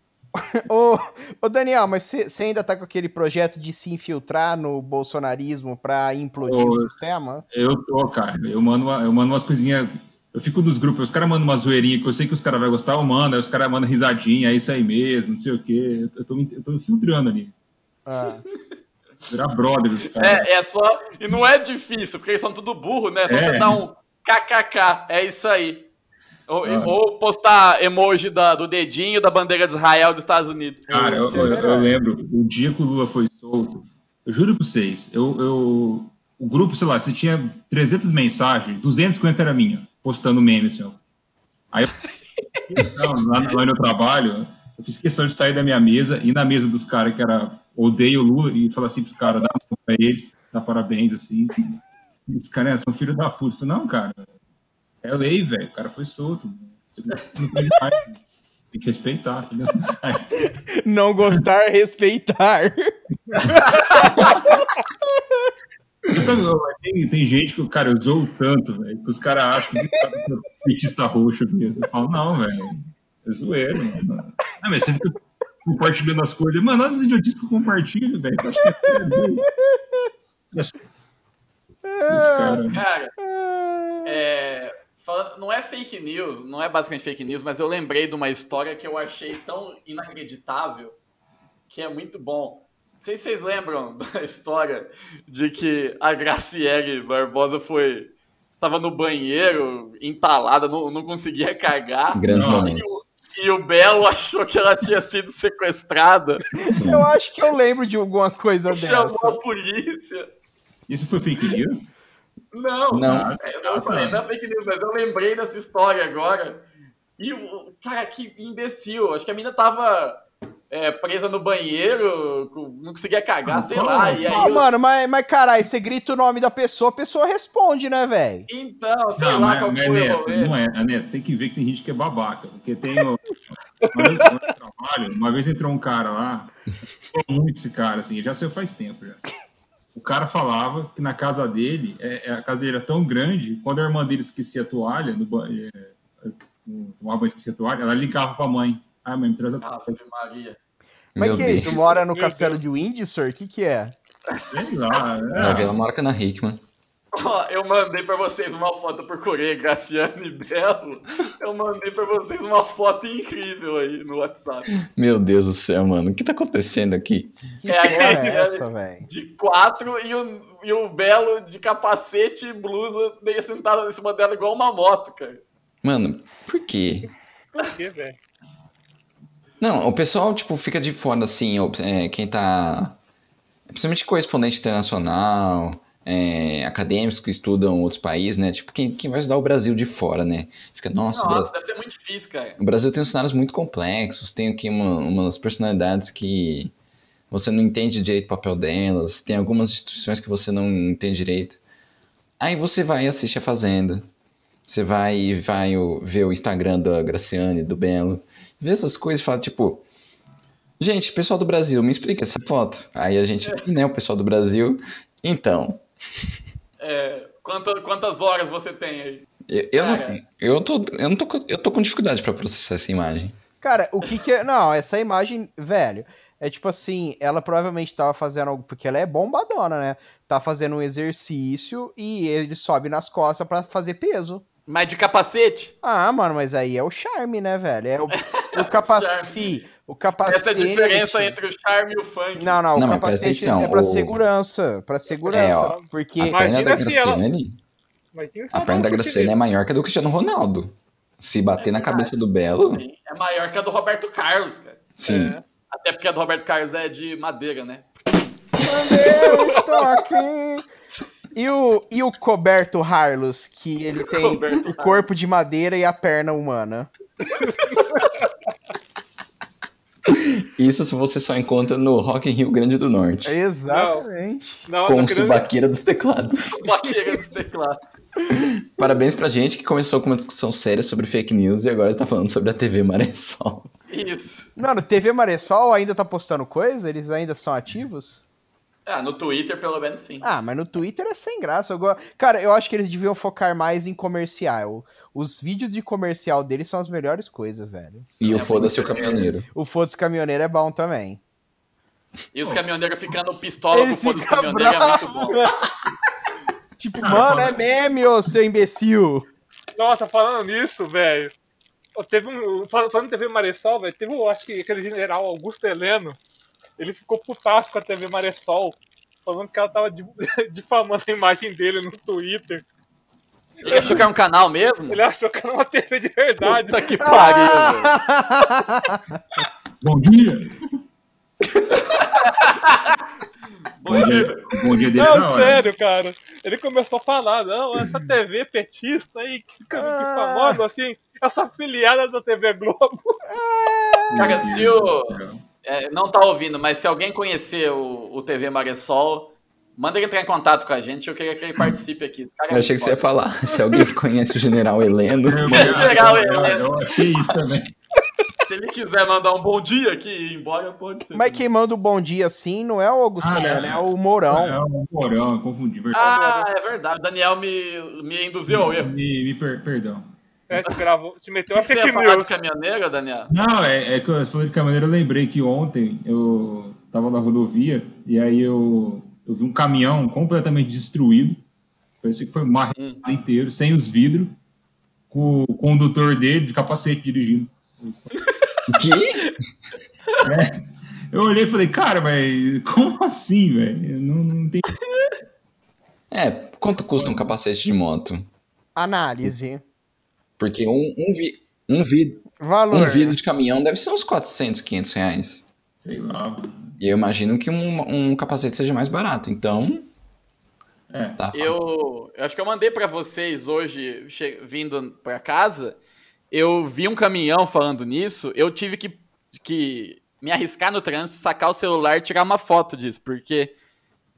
Ô, ô Daniel, mas você ainda tá com aquele projeto de se infiltrar no bolsonarismo pra implodir Ô, o sistema? Eu tô, cara. Eu mando, uma- eu mando umas coisinhas. Eu fico nos grupos, os caras mandam uma zoeirinha que eu sei que os caras vão gostar, eu mando, aí os caras mandam risadinha, é isso aí mesmo, não sei o quê. Eu tô, eu tô infiltrando ali. Ah. Virar brother dos caras. É, é só. E não é difícil, porque eles são tudo burro, né? Só É. você dar um kkk, é isso aí. Ou, Ah. ou postar emoji da- do dedinho da bandeira de Israel dos Estados Unidos. Cara, eu, é eu- melhor. eu lembro, o dia que o Lula foi solto, eu juro pra vocês, eu, eu- o grupo, sei lá, se tinha 300 mensagens, 250 era minha, postando meme, assim, ó. Aí eu, não, lá, lá no trabalho, eu fiz questão de sair da minha mesa, ir na mesa dos caras que era odeio o Lula e falar assim pros caras, dá um pra eles, dá parabéns, assim. E os caras, são filho da puta. Eu falei, não, cara, é lei, velho, o cara foi solto. Não tem que respeitar, entendeu? Não gostar, respeitar. Sabe, ó, tem, tem gente que, cara, eu zoo tanto, velho, que os caras acham que eu sou petista roxo mesmo. Eu falo, não, velho, é zoeiro, mano. Ah, mas você fica compartilhando as coisas. Mano, as idiotices que eu compartilho, velho, eu acho que é sério. acho- Os caras. Cara, é, falando- não é fake news, não é basicamente fake news, mas eu lembrei de uma história que eu achei tão inacreditável que é muito bom. Não sei se vocês lembram da história de que a Graciele Barbosa foi. tava no banheiro, entalada, não, não conseguia cagar. Grande. E o, e o Belo achou que ela tinha sido sequestrada. Eu acho que eu lembro de alguma coisa Chamou dessa. a polícia. Isso foi fake news? Não, Não. eu não falei da fake news, mas eu lembrei dessa história agora. E, o- cara, que imbecil. Acho que a mina tava é, presa no banheiro, não conseguia cagar, Ah, sei lá. E aí, Ah, eu- mano, mas, mas caralho, você grita o nome da pessoa, a pessoa responde, né, velho? então, sei Não, lá mas, qual mas que foi o Neto, rolê. não é, a Neto, tem que ver que tem gente que é babaca, porque tem o, uma, vez, trabalho, uma vez entrou um cara lá, falou muito esse cara, assim, já saiu faz tempo já. O cara falava que na casa dele, é, é, a casa dele era tão grande, quando a irmã dele esquecia a toalha, no, é, tomava banho esquecia a toalha, ela ligava pra mãe. Ah, mãe, me traz a toalha. Ave Maria. Mas Meu que é Deus. isso? Mora no Meu castelo de Windsor? O que que é? Sei lá, é, Vila Mora na Hickman. Ó, eu mandei pra vocês uma foto, procurei Graciano e Belo. Eu mandei pra vocês uma foto incrível aí no WhatsApp. Meu Deus do céu, mano. O que tá acontecendo aqui? Que É a porra é Graciane. essa, velho? De quatro e o, e o Belo de capacete e blusa meio sentado em cima dela igual uma moto, cara. Mano, por quê? Por quê, velho? Não, o pessoal, tipo, fica de fora, assim, é, quem tá... Principalmente correspondente internacional, é, acadêmicos que estudam outros países, né? Tipo, quem, quem vai estudar o Brasil de fora, né? Fica, nossa, Nossa, Brasil, deve ser muito difícil, cara. o Brasil tem uns cenários muito complexos, tem aqui uma, umas personalidades que você não entende direito o papel delas, tem algumas instituições que você não entende direito. Aí você vai e assiste a Fazenda, você vai e vai ver o Instagram da Graciane, do Belo, vê essas coisas e fala, tipo, gente, pessoal do Brasil, me explica essa foto. Aí a gente, né, o pessoal do Brasil, então, É, quanta- quantas horas você tem aí? eu, eu, não, eu, tô, eu, não tô, com- eu tô com dificuldade pra processar essa imagem. Cara, o que que é... Não, essa imagem, velho, é tipo assim, ela provavelmente tava fazendo algo, porque ela é bombadona, né? Tá fazendo um exercício e ele sobe nas costas pra fazer peso. Mas de capacete? Ah, mano, mas aí é o charme, né, velho? É o, o capacete. O capacete. Essa é a diferença entre o charme e o funk. Não, não, Não, o capacete atenção, é pra o- segurança. Pra segurança. É, ó, porque. A perna da Imagina se ela- Graciane, a perna da Graciane é maior que a do Cristiano Ronaldo. Se bater É na cabeça do Belo, Sim, é maior que a do Roberto Carlos, cara. sim. É. Até porque a do Roberto Carlos é de madeira, né? Meu estoque. E o, e o Coberto Harlos, que ele tem Roberto o corpo de madeira e a perna humana. Isso se você só encontra no Rock in Rio Grande do Norte. Exatamente. Não, com não querendo- subaqueira dos teclados. Bateria dos teclados. Parabéns pra gente que começou com uma discussão séria sobre fake news e agora está falando sobre a TV Maressol. Isso. Mano, TV Maressol ainda tá postando coisa? Eles ainda são ativos? Ah, no Twitter, pelo menos, sim. Ah, mas no Twitter é sem graça. Eu go- Cara, eu acho que eles deviam focar mais em comercial. Os vídeos de comercial deles são as melhores coisas, velho. E É o Foda-se o Caminhoneiro. O Foda-se Caminhoneiro é bom também. E os caminhoneiros ficando pistola com o Eles foda dos ficam caminhoneiros é muito bom. Tipo, Ah, mano, é meme, ô seu imbecil. Nossa, falando nisso, velho. Teve um. fal- Falando em TV Maressol, velho, teve, eu acho que aquele general Augusto Heleno. Ele ficou putaço com a TV Maressol, falando que ela tava di- difamando a imagem dele no Twitter. Ele achou que era um canal mesmo? Ele achou que era uma TV de verdade. Puta que pariu, velho. Bom dia! Bom dia. Bom dia dele Não, na hora. sério, cara. Ele começou a falar, não, essa TV petista aí, que fica Ah. famosa, assim, essa filiada da TV Globo. Cara, se o. é, não tá ouvindo, mas se alguém conhecer o, o TV Maressol, manda ele entrar em contato com a gente. Eu queria que ele participe aqui. Esse cara é Eu achei que você ia foda. falar. Se alguém conhece o General Heleno. Eu- Heleno. eu achei isso também. Se ele quiser mandar um bom dia aqui e ir embora, pode ser. Mas quem manda o bom dia assim não é o Augusto Ah, Heleno, é. é o Mourão. É um porão, eu confundi. verdade. Ah, é verdade. O Daniel me, me induziu ao erro. Me, me per- perdão. É, te, gravou, te meteu uma Você ia fake falar de news. caminhoneiro, Daniel? Não, é, é que eu falei de caminhoneiro, eu lembrei que ontem eu tava na rodovia e aí eu, eu vi um caminhão completamente destruído. Parecia que foi um Hum. inteiro, sem os vidros, com o condutor dele de capacete dirigindo. Que? Eu olhei e falei, cara, mas como assim, velho? Não, não tem. É, quanto custa um capacete de moto? Análise. Porque um, um, vi, um vidro. Valor. Um vidro de caminhão deve ser uns 400, 500 reais. Sei lá. E eu imagino que um, um capacete seja mais barato. Então, É. tá. Eu, eu acho que eu mandei pra vocês hoje, che- vindo pra casa, eu vi um caminhão falando nisso, eu tive que, que me arriscar no trânsito, sacar o celular e tirar uma foto disso, porque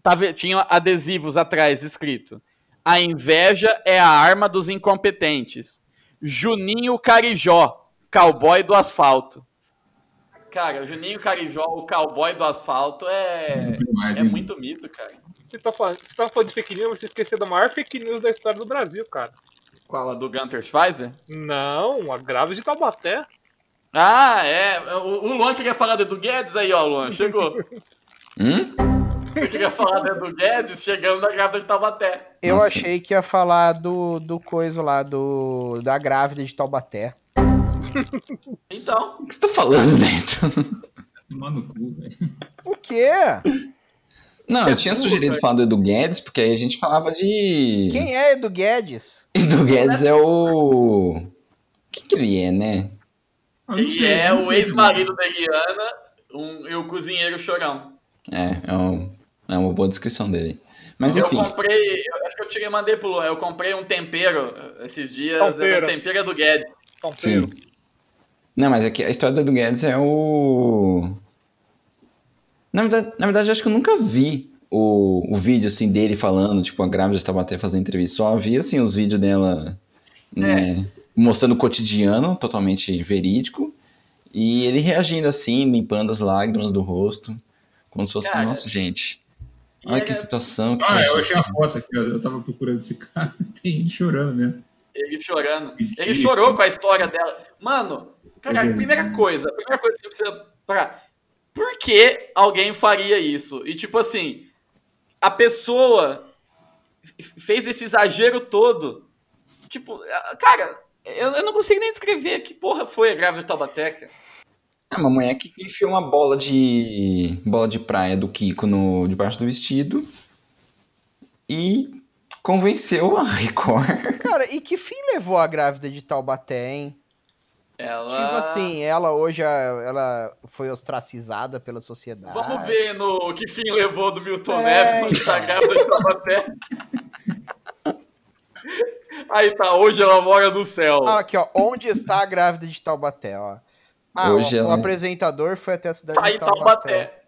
tava, tinha adesivos atrás escrito: A inveja é a arma dos incompetentes. Juninho Carijó, cowboy do asfalto. Cara, o Juninho Carijó, o cowboy do asfalto, é, é muito mito, cara. Você tá falando, você tá falando de fake news, você esqueceu da maior fake news da história do Brasil, cara. Qual a do Gunter Schweizer? Não, a grávida de Taubaté. Ah, é. O, o Luan queria falar do Guedes aí, ó, Luan. Chegou. Hum? Você queria falar do Edu Guedes chegando na grávida de Taubaté. Eu Nossa. achei que ia falar do, do coisa lá, do, da grávida de Taubaté. Então, O que você tá falando, Neto? Tomar no cu, velho. O quê? Não, Você eu é tinha burro, sugerido falar do Edu Guedes, porque aí a gente falava de. Quem é Edu Guedes? Edu Guedes é o. O que, que ele é, né? Ah, ele é o ex-marido da Eliana um, e o cozinheiro chorão. É, é, um- é uma boa descrição dele. Mas Eu enfim, comprei, eu acho que eu tirei mandei pro Luan. Eu comprei um tempero esses dias. Tempero. Era o tempero do Guedes. Tompeiro. sim. Não, mas é que a história do Guedes é o. Na verdade, na verdade, eu acho que eu nunca vi o, o vídeo assim dele falando, tipo, a grávida de Taubaté fazendo entrevista. Só vi assim os vídeos dela né, mostrando o cotidiano, totalmente verídico. E ele reagindo assim, limpando as lágrimas do rosto. Como se fosse, Cara, nossa, gente. Olha que situação. Que Ah, eu situação." achei a foto aqui, eu tava procurando esse cara, tem ele chorando mesmo. ele chorando. Ele chorou com a história dela. Mano, cara, a primeira coisa, a primeira coisa que precisa parar. Por que alguém faria isso? E tipo assim, a pessoa fez esse exagero todo. Tipo, cara, eu, eu não consigo nem descrever que porra foi a grávida de Taubaté, cara. É uma mulher que enfiou uma bola de bola de praia do Kiko no debaixo do vestido e convenceu a Record. Cara, e que fim levou a grávida de Taubaté, hein? Ela. Tipo assim, ela hoje a- ela foi ostracizada pela sociedade. Vamos ver no que fim levou do Milton É, Neves onde então. tá grávida de Taubaté. Aí tá, hoje ela mora no céu. Ah, aqui, ó. Onde está a grávida de Taubaté, ó. Ah, Hoje o, o ela- apresentador foi até a cidade Tá de Taubaté. Taubaté.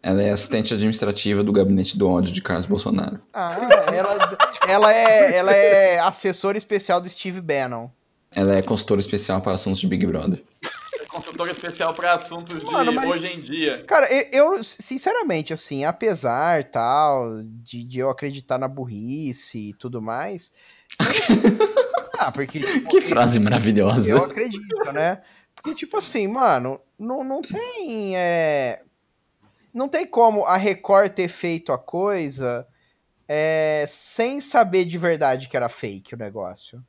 Ela é assistente administrativa do gabinete do ódio de Carlos Bolsonaro. Ah, ela, ela, é, ela é assessora especial do Steve Bannon. Ela é consultora especial para assuntos de Big Brother. Consultor especial para assuntos de Mano, mas- hoje em dia. Cara, eu, eu, sinceramente, assim, apesar tal de, de eu acreditar na burrice e tudo mais. ah, porque. Que frase maravilhosa. Eu acredito, né? Porque, tipo assim, mano, não, não tem. é, Não tem como a Record ter feito a coisa é, sem saber de verdade que era fake o negócio.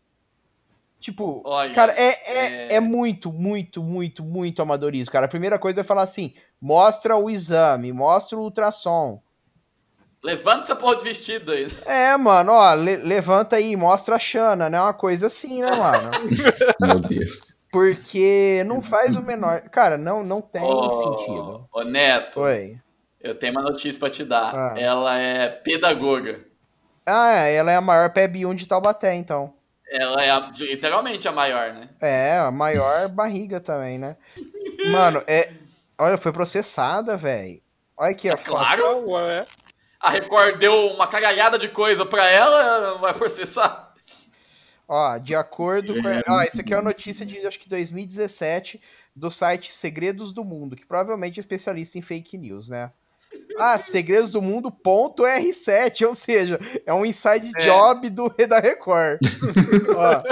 Tipo, Olha, cara, é, é, é- é muito, muito, muito, muito amadorismo, cara. A primeira coisa é falar assim: mostra o exame, mostra o ultrassom. Levanta essa porra de vestido aí. É, mano, ó, le- levanta aí, mostra a Xana, né? Uma coisa assim, né, mano? Meu Deus. Porque não faz o menor. Cara, não, não tem Ô, sentido. Ô, Neto, Oi. eu tenho uma notícia pra te dar. Ah. Ela é pedagoga. Ah, é, ela é a maior PEB1 de Taubaté, então. Ela é a- literalmente a maior, né? É, a maior barriga também, né? Mano, é. Olha, foi processada, velho. Olha aqui a foto. Claro. Ué, A Record deu uma cagalhada de coisa pra ela, ela não vai processar. Ó, de acordo com. Ó, isso aqui é uma notícia de acho que 2017 do site Segredos do Mundo, que provavelmente é especialista em fake news, né? Ah, Segredos do Mundo ponto R7, ou seja, é um inside É. job do da Record. Ó,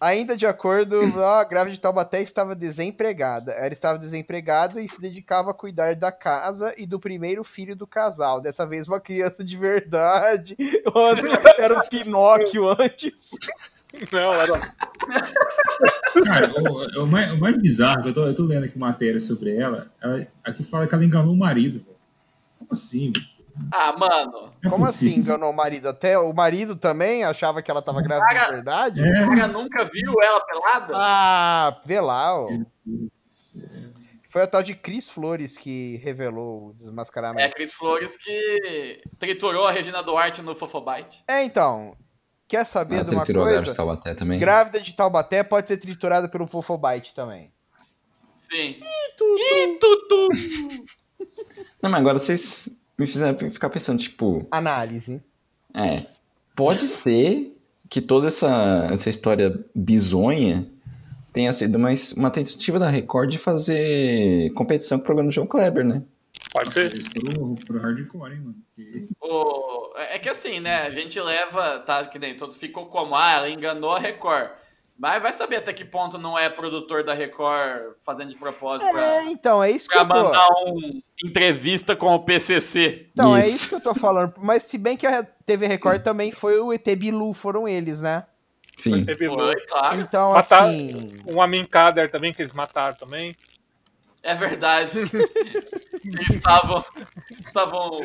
ainda de acordo, a grávida de Taubaté estava desempregada. Ela estava desempregada e se dedicava a cuidar da casa e do primeiro filho do casal. Dessa vez uma criança de verdade. Era o Pinóquio antes. não, era. Cara, o, o mais, o mais bizarro, que eu tô, eu tô lendo aqui matéria sobre ela, ela, aqui fala que ela enganou o marido, velho. Como assim, velho? Ah, mano. É Como assim enganou o marido? Até o marido também achava que ela tava grávida de Cara, verdade? O É. cara nunca viu ela pelada? Ah, vê lá, ó. Foi a tal de Cris Flores que revelou o É a desmascaramento. Cris Flores que triturou a Regina Duarte no Fofobite. É, então. Quer saber Ela de uma triturou a garra coisa? de Taubaté também. Grávida de Taubaté pode ser triturada pelo Fofobite também. Sim. Ih, tutu! Não, mas agora vocês me fizeram ficar pensando, tipo, Análise. é, pode ser que toda essa, essa história bizonha tenha sido uma, uma tentativa da Record de fazer competição com o programa do João Kleber, né? Pode ser. Eles foram, foram hardcore, hein, mano. O- É que assim, né? A gente leva, tá? Que nem todo ficou como, ah, ela enganou a Record. Mas vai saber até que ponto não é produtor da Record fazendo de propósito É, pra, então, é isso que pra eu tô. mandar um entrevista com o PCC. Então, é Isso. isso que eu tô falando. Mas se bem que a TV Record também foi o ET Bilu, foram eles, né? Sim. Foi, claro. Então, Matar- assim. um Amin Kader também, que eles mataram também. É verdade. Eles estavam, estavam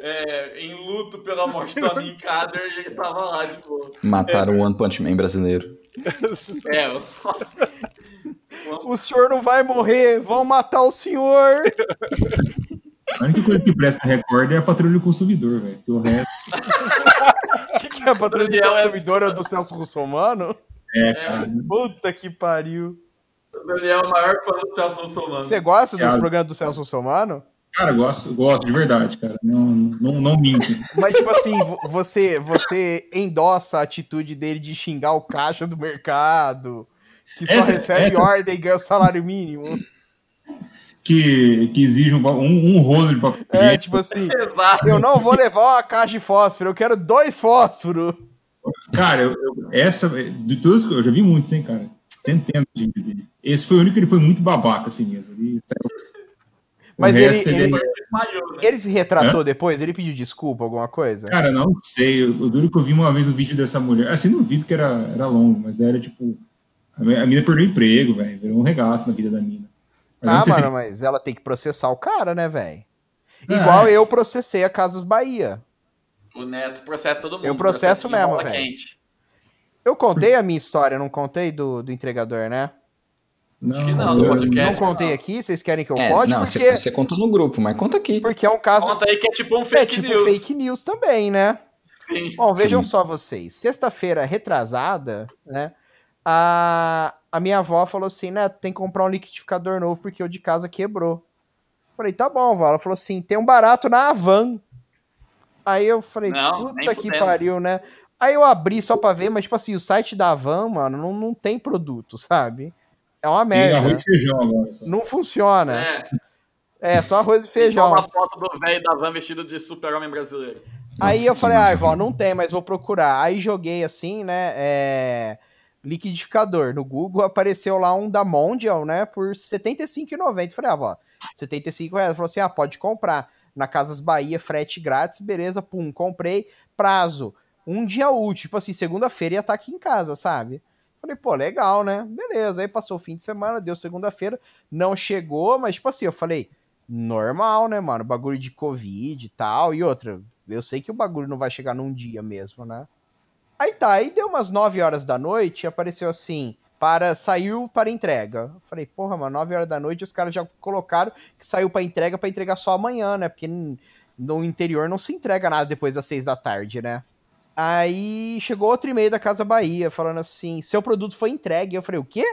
é, em luto pela morte do Amin Kader e ele tava lá de boa. Mataram o One Punch Man brasileiro. É, nossa. O senhor não vai morrer, vão matar o senhor. A única coisa que presta Record é a patrulha do consumidor, velho. O resto O que, que é a patrulha do é- consumidor é do Celso Russomano? é, cara. Puta que pariu. O Daniel é o maior fã do Celso Russomano. Você gosta do programa do Celso Russomano? Cara, eu gosto, gosto de verdade, cara. Não, não, não minto. Mas, tipo assim, vo- você, você endossa a atitude dele de xingar o caixa do mercado, que só Essa- recebe essa- ordem e ganha o salário mínimo. Que, que exige um, um, um rolo de papel. É, tipo assim, Exato. eu não vou levar uma caixa de fósforo, eu quero dois fósforos. Cara, eu, eu- essa, de todos que eu já vi muitos, hein, cara. Centenas de vídeos dele. Esse foi o único que ele foi muito babaca, assim mesmo. Ele saiu- Mas ele- resto ele- Desmaiou, né? Ele se retratou depois? Ele pediu desculpa, alguma coisa? Cara, não sei. Eu, eu duro que eu vi uma vez o vídeo dessa mulher. Assim, não vi porque era, era longo, mas era tipo. A mi- a mina perdeu o emprego, velho. Virou um regaço na vida da mina. Mas Ah, sei se- mano, mas ela tem que processar o cara, né, velho? Ah, Igual é. eu processei a Casas Bahia. O Neto processa todo mundo. Eu processo mesmo, velho. Eu contei a minha história, não contei do, do entregador, né? Não, Acho que não, no eu- podcast. Não contei aqui, vocês querem que eu É, conte? não, porque, você, você contou no grupo, mas conta aqui. porque é um caso Conta aí que é tipo um é fake tipo news. fake news também, né? Sim. Bom, vejam Sim. só vocês. Sexta-feira retrasada, né? A, a minha avó falou assim, né? Tem que comprar um liquidificador novo porque o de casa quebrou. Falei, tá bom, vó. Ela falou assim: tem um barato na Avan. Aí eu falei, Não, puta que fudendo. pariu, né? Aí eu abri só pra ver, mas, tipo assim, o site da Avan, mano, não, não tem produto, sabe? É uma Tem merda. arroz e feijão agora. Só. Não funciona. É. É, só arroz e Feijão. feijão. Uma foto do velho da van vestido de super-homem brasileiro. Aí Nossa, eu falei, maravilha. vó, não tem, mas vou procurar. Aí joguei assim, né? é, liquidificador. No Google apareceu lá um da Mondial, né? Por R$ 75,90. Falei, ah, vó, 75 reais. Ela falou assim: ah, pode comprar. Na Casas Bahia, frete grátis, beleza, pum, comprei. Prazo, um dia útil. Tipo assim, segunda-feira ia estar aqui em casa, sabe? Falei, pô, legal, né? Beleza. Aí passou o fim de semana, deu segunda-feira, não chegou, mas tipo assim, eu falei, normal, né, mano? Bagulho de Covid e tal. E outra, eu sei que o bagulho não vai chegar num dia mesmo, né? Aí tá, aí deu umas 9 horas da noite e apareceu assim, para saiu para entrega. Falei, porra, mano, 9 horas da noite os caras já colocaram que saiu para entrega para entregar só amanhã, né? Porque no interior não se entrega nada depois das 6 da tarde, né? Aí chegou outro e-mail da Casa Bahia falando assim: seu produto foi entregue. Eu falei, o quê?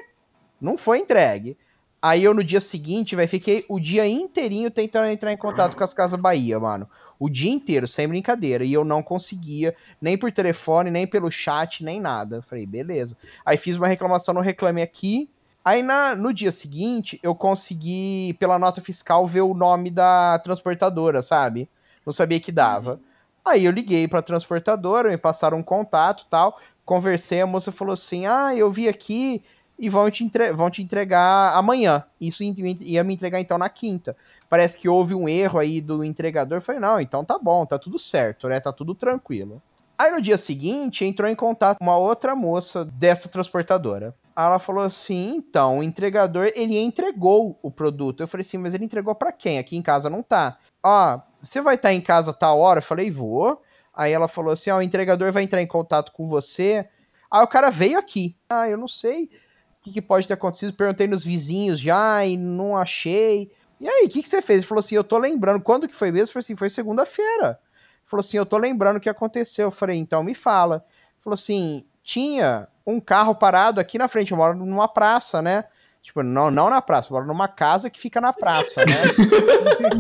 Não foi entregue. Aí eu no dia seguinte, vai fiquei o dia inteirinho tentando entrar em contato com as Casas Bahia, mano. O dia inteiro, sem brincadeira. E eu não conseguia, nem por telefone, nem pelo chat, nem nada. Eu falei, beleza. Aí fiz uma reclamação no Reclame Aqui. Aí na, no dia seguinte, eu consegui, pela nota fiscal, ver o nome da transportadora, sabe? Não sabia que dava. Aí eu liguei pra transportadora, me passaram um contato tal. Conversei, a moça falou assim: Ah, eu vi aqui e vão te, entre- vão te entregar amanhã. Isso ia me entregar então na quinta. Parece que houve um erro aí do entregador. Eu falei, não, então tá bom, tá tudo certo, né? Tá tudo tranquilo. Aí no dia seguinte entrou em contato uma outra moça dessa transportadora. Ela falou assim: então, o entregador, ele entregou o produto. Eu falei assim, mas ele entregou pra quem? Aqui em casa não tá. Ó, você vai estar em casa tal hora? Eu falei, vou. Aí ela falou assim: ó, o entregador vai entrar em contato com você. Aí o cara veio aqui. Ah, eu não sei o que, que pode ter acontecido. Perguntei nos vizinhos já e não achei. E aí, o que, que você fez? Ele falou assim: eu tô lembrando. Quando que foi mesmo? Eu falei assim: foi segunda-feira. Falou assim: eu tô lembrando o que aconteceu. Eu falei: então me fala. Falou assim: tinha um carro parado aqui na frente. Eu moro numa praça, né? Tipo, não, não na praça, eu moro numa casa que fica na praça, né?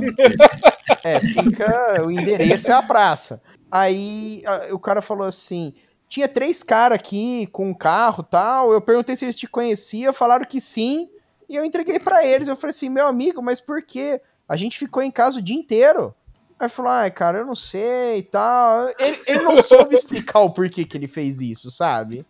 é, fica. O endereço é a praça. Aí a- o cara falou assim: tinha três caras aqui com um carro tal. Eu perguntei se eles te conheciam, falaram que sim. E eu entreguei pra eles. Eu falei assim: meu amigo, mas por quê? A gente ficou em casa o dia inteiro. Aí falou: ai, cara, eu não sei e tal. Ele, ele não soube explicar o porquê que ele fez isso, sabe?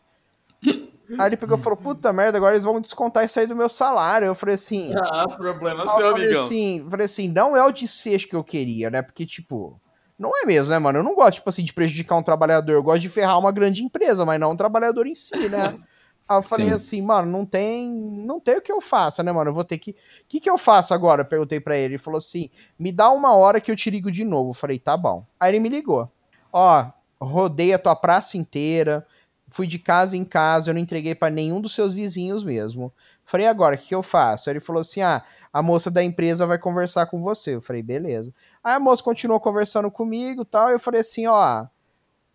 Aí ele pegou e falou: puta merda, agora eles vão descontar isso aí do meu salário. Eu falei assim. Ah, problema seu, eu falei amigão. assim, falei assim, não é o desfecho que eu queria, né? Porque, tipo, não é mesmo, né, mano? Eu não gosto, tipo assim, de prejudicar um trabalhador. Eu gosto de ferrar uma grande empresa, mas não um trabalhador em si, né? Aí eu falei Sim. assim, mano, não tem, não tem o que eu faça, né, mano? Eu vou ter que. O que, que eu faço agora? Eu perguntei pra ele. Ele falou assim: me dá uma hora que eu te ligo de novo. Eu falei, tá bom. Aí ele me ligou. Ó, rodei a tua praça inteira, fui de casa em casa, eu não entreguei pra nenhum dos seus vizinhos mesmo. Falei, agora, o que, que eu faço? Aí ele falou assim: ah, a moça da empresa vai conversar com você. Eu falei, beleza. Aí a moça continuou conversando comigo e tal. Eu falei assim: ó,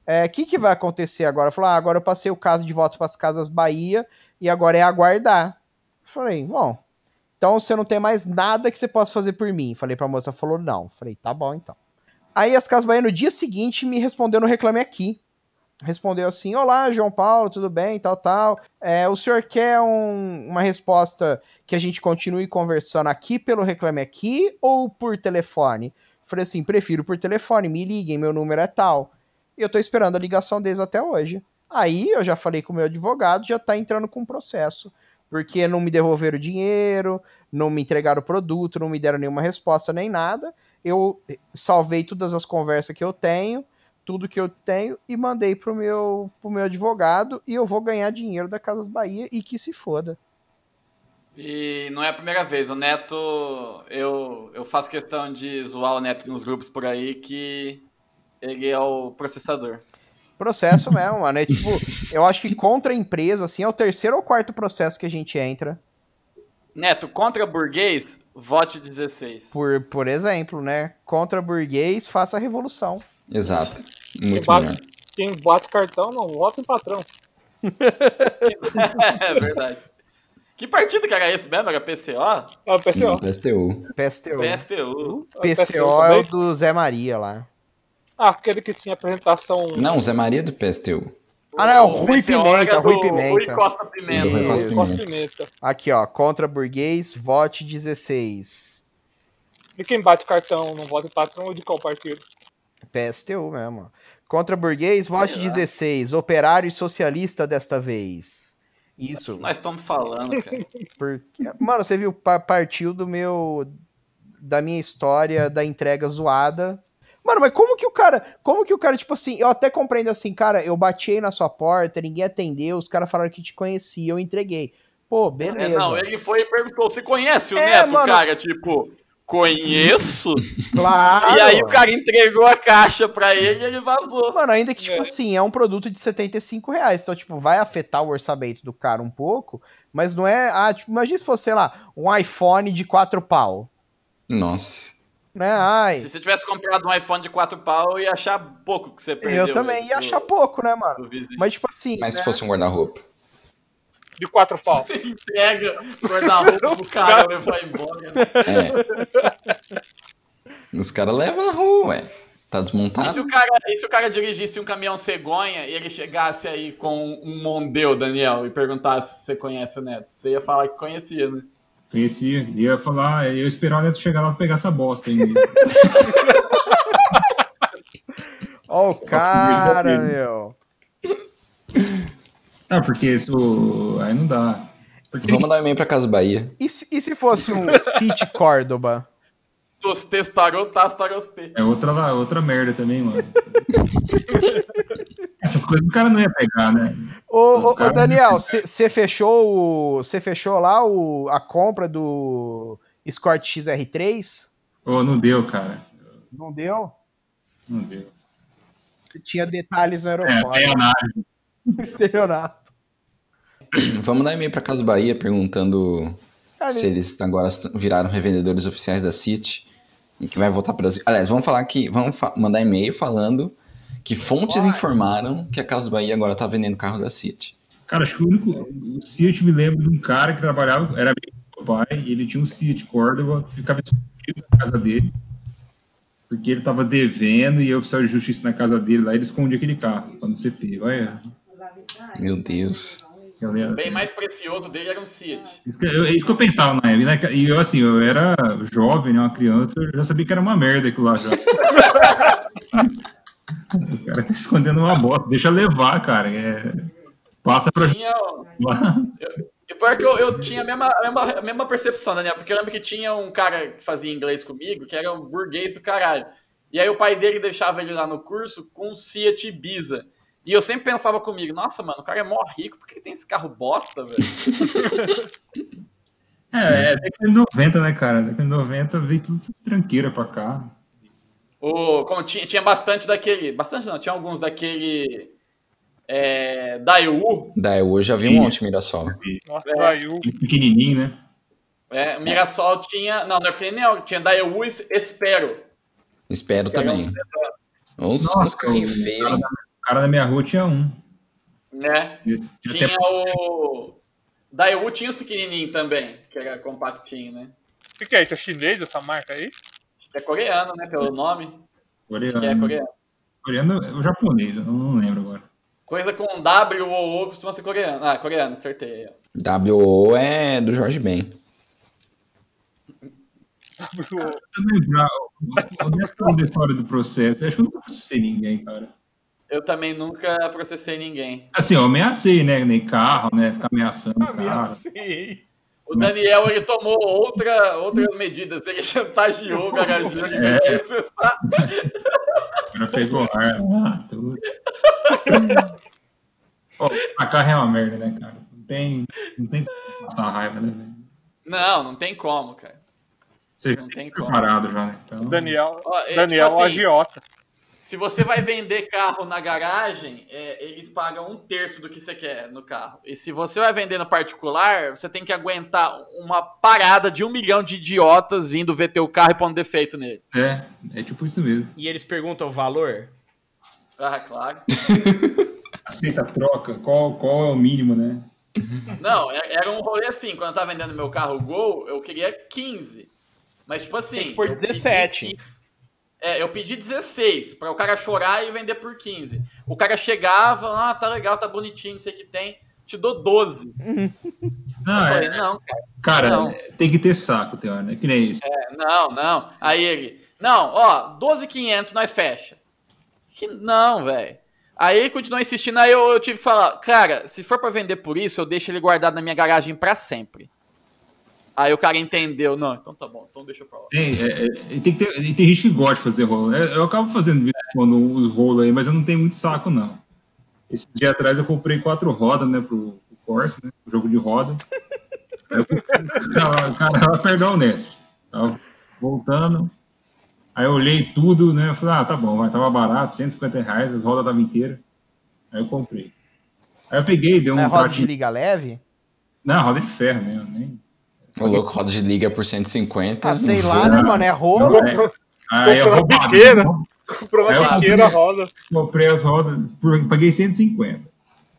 é, o que, que vai acontecer agora? Falou, ah, agora eu passei o caso de volta para as Casas Bahia e agora é aguardar. Falei, bom, então você não tem mais nada que você possa fazer por mim. Falei pra moça, falou não. Falei, tá bom então. Aí as Casas Bahia no dia seguinte me respondeu no Reclame Aqui. Respondeu assim: Olá, João Paulo, tudo bem? Tal, tal. É, o senhor quer um- uma resposta que a gente continue conversando aqui pelo Reclame Aqui ou por telefone? Falei assim: prefiro por telefone, me liguem, meu número é tal. E eu tô esperando a ligação deles até hoje. Aí eu já falei com o meu advogado, já tá entrando com o processo. Porque não me devolveram o dinheiro, não me entregaram o produto, não me deram nenhuma resposta nem nada. Eu salvei todas as conversas que eu tenho, tudo que eu tenho, e mandei pro meu, pro meu advogado, e eu vou ganhar dinheiro da Casas Bahia e que se foda. E não é a primeira vez. O Neto, eu, eu faço questão de zoar o Neto nos grupos por aí que ele é o processador. Processo mesmo, mano. É tipo, eu acho que contra a empresa, assim, é o terceiro ou quarto processo que a gente entra. Neto, contra burguês, vote 16. Por, por exemplo, né? Contra burguês, faça a revolução. Exato. Quem Muito melhor. bate, quem bate cartão não vota em patrão. é verdade. Que partido que era esse mesmo? Era PCO? É o PCO. Não, PSTU. PSTU. PSTU. PCO é o do Zé Maria lá. Ah, aquele que tinha apresentação. Não, Zé Maria do PSTU. Ah, não, é o Rui Pimenta, Rui Pimenta. Rui Costa Pimenta. Rui Costa Pimenta. Aqui, ó. Contra burguês, vote 16. E quem bate cartão não vota em patrão ou de qual partido? PSTU mesmo. Contra burguês, vote lá. 16. Operário e socialista desta vez. Isso. Nós estamos falando, cara. Porque... Mano, você viu, pa- partiu do meu. Da minha história da entrega zoada. Mano, mas como que o cara. Como que o cara, tipo assim, eu até compreendo assim, cara, eu bati aí na sua porta, ninguém atendeu, os caras falaram que te conhecia, eu entreguei. Pô, beleza. É, não, ele foi e perguntou: você conhece o É, Neto, mano. cara? Tipo, conheço? Claro. E aí o cara entregou a caixa pra ele e ele vazou. Mano, ainda que, tipo É. assim, é um produto de 75 reais. Então, tipo, vai afetar o orçamento do cara um pouco, mas não é. Ah, tipo, imagina se fosse, sei lá, um iPhone de 4 pau. Nossa. Né? Ai. Se você tivesse comprado um iPhone de 4 pau, eu ia achar pouco que você perdeu. Eu também ia do- achar pouco, né, mano? Mas, tipo assim. Mas se né? fosse um guarda-roupa. De quatro pau. Entrega o guarda-roupa pro cara levar embora. né? É. Os caras levam a rua, ué. Tá E desmontado? se, o cara, e se o cara dirigisse um caminhão cegonha e ele chegasse aí com um Mondeu, Daniel, e perguntasse se você conhece o Neto? Você ia falar que conhecia, né? Conhecia. Ia falar, eu ia esperar o Neto chegar lá pra pegar essa bosta ainda. Ó, o cara, meu. ah, porque isso aí não dá. Porque Vamos mandar um e-mail pra Casa Bahia. E se, e se fosse um City Córdoba? Tostes tarot, tas tarostê. é outra, lá- outra merda também, mano. Essas coisas o cara não ia pegar, né? Ô, ô, ô, Daniel, você fechou o. Você fechou lá o, a compra do Escort XR3? Ô, não deu, cara. Não deu? Não deu. Tinha detalhes no É, tem análise. Estelionato. Vamos dar e-mail pra Casa Bahia perguntando Cara, se eles agora viraram revendedores oficiais da City e que vai voltar para o Brasil. Aliás, vamos falar que vamos fa- mandar e-mail falando que fontes Vai. informaram que a Casa Bahia agora tá vendendo carro da City. Cara, acho que o único. O Fiat me lembro de um cara que trabalhava, era amigo do meu pai, e ele tinha um Fiat Córdoba que ficava escondido na casa dele. Porque ele tava devendo e o oficial de justiça na casa dele lá, ele escondia aquele carro pra não ser pego. Olha. Meu Deus. eu lembro. Bem mais precioso dele era um Fiat. Isso que, eu- é isso que eu pensava na época. né? E eu, assim, eu era jovem, né, uma criança, eu já sabia que era uma merda aquilo lá já. o cara tá escondendo uma bosta, deixa levar, cara. É... Passa pra Tinha. E pior que eu, eu tinha a mesma, a, mesma, a mesma percepção, Daniel, porque eu lembro que tinha um cara que fazia inglês comigo, que era um burguês do caralho. E aí o pai dele deixava ele lá no curso com um Fiat Ibiza. E eu sempre pensava comigo, nossa, mano, o cara é mó rico, por que ele tem esse carro bosta, velho? É, é década de 90, né, cara? Década de 90 veio tudo essas tranqueiras pra cá. O, como tinha, tinha bastante daquele. Bastante não, tinha alguns daquele. É, Daewoo, hoje já vi um monte Mirassol. Nossa, É. Pequenininho, né? é, o Mirassol tinha. Não, não é porque nem não, tinha Daewoo e Espero. Espero um também. Uns, Nossa, uns carrinhos o feios. cara, da, o cara da minha rua tinha um. Né? Esse. Tinha Tinha o. Daewoo tinha os pequenininhos também, que era compactinho, né? O que, que é isso? É chinês essa marca aí? É coreano, né? Pelo nome. Acho que é coreano. coreano. Coreano é o japonês, eu não lembro agora. Coisa com W ou O costuma ser coreano. Ah, coreano, acertei. ó. WO é do Jorge Ben. Onde é que foi a história do processo? Eu acho que eu nunca processei ninguém, cara. Eu também nunca processei ninguém. Assim, eu ameacei, né? Nem carro, né? Ficar ameaçando o cara. O Daniel, ele tomou outra, outras medidas. Ele chantageou o garageiro em vez processar. Pegou ar, ah, tudo. Pô, a carro é uma merda, né, cara? Não tem, não tem como passar raiva, né, velho? Não, não tem como, cara. Você Não já tem tá como. preparado já, né? Então, Daniel, Ó, é, Daniel tipo assim, agiota. Se você vai vender carro na garagem, é, eles pagam um terço do que você quer no carro. E se você vai vender no particular, você tem que aguentar uma parada de um milhão de idiotas vindo ver teu carro e pondo defeito nele. É, é tipo isso mesmo. E eles perguntam o valor? Ah, claro. Aceita a troca, qual, qual é o mínimo, né? Não, é- era um rolê assim. Quando eu tava vendendo meu carro Gol, eu queria 15. Mas, tipo assim. Pedi 17. 15. É, eu pedi 16 para o cara chorar e vender por 15. O cara chegava, ah, tá legal, tá bonitinho, isso aqui tem. Te dou 12. Não, eu falei, é, não, cara. cara, não. tem que ter saco, tem hora, né? Que nem isso. É, não, não. Aí ele, não, ó, 12,500 nós fecha. Que não, velho. Aí ele continuou insistindo, aí eu, eu tive que falar, cara, se for pra vender por isso, eu deixo ele guardado na minha garagem pra sempre. Aí o cara entendeu, não, então tá bom, então deixa pra lá. Tem, é, é, e tem, que ter, tem gente que gosta de fazer rolo. É, Eu acabo fazendo vídeo quando os rolos aí, mas eu não tenho muito saco, não. Esse dia atrás eu comprei quatro rodas, né, pro, pro Corsa, né, pro jogo de roda. Eu cara, cara, ela perdeu o Nesp. Tava voltando. Aí eu olhei tudo, né, eu falei, ah, tá bom, vai, tava barato, 150 reais, as rodas estavam inteiras. Aí eu comprei. Aí eu peguei, dei um É roda de liga leve? Não, roda de ferro mesmo, nem... O louco roda de liga por 150. Ah, sei lá, né, mano? É rolo. É. Aí é Comprou uma roubado. biqueira. Comprou eu uma comprei. biqueira roda. comprei as rodas, por- paguei 150.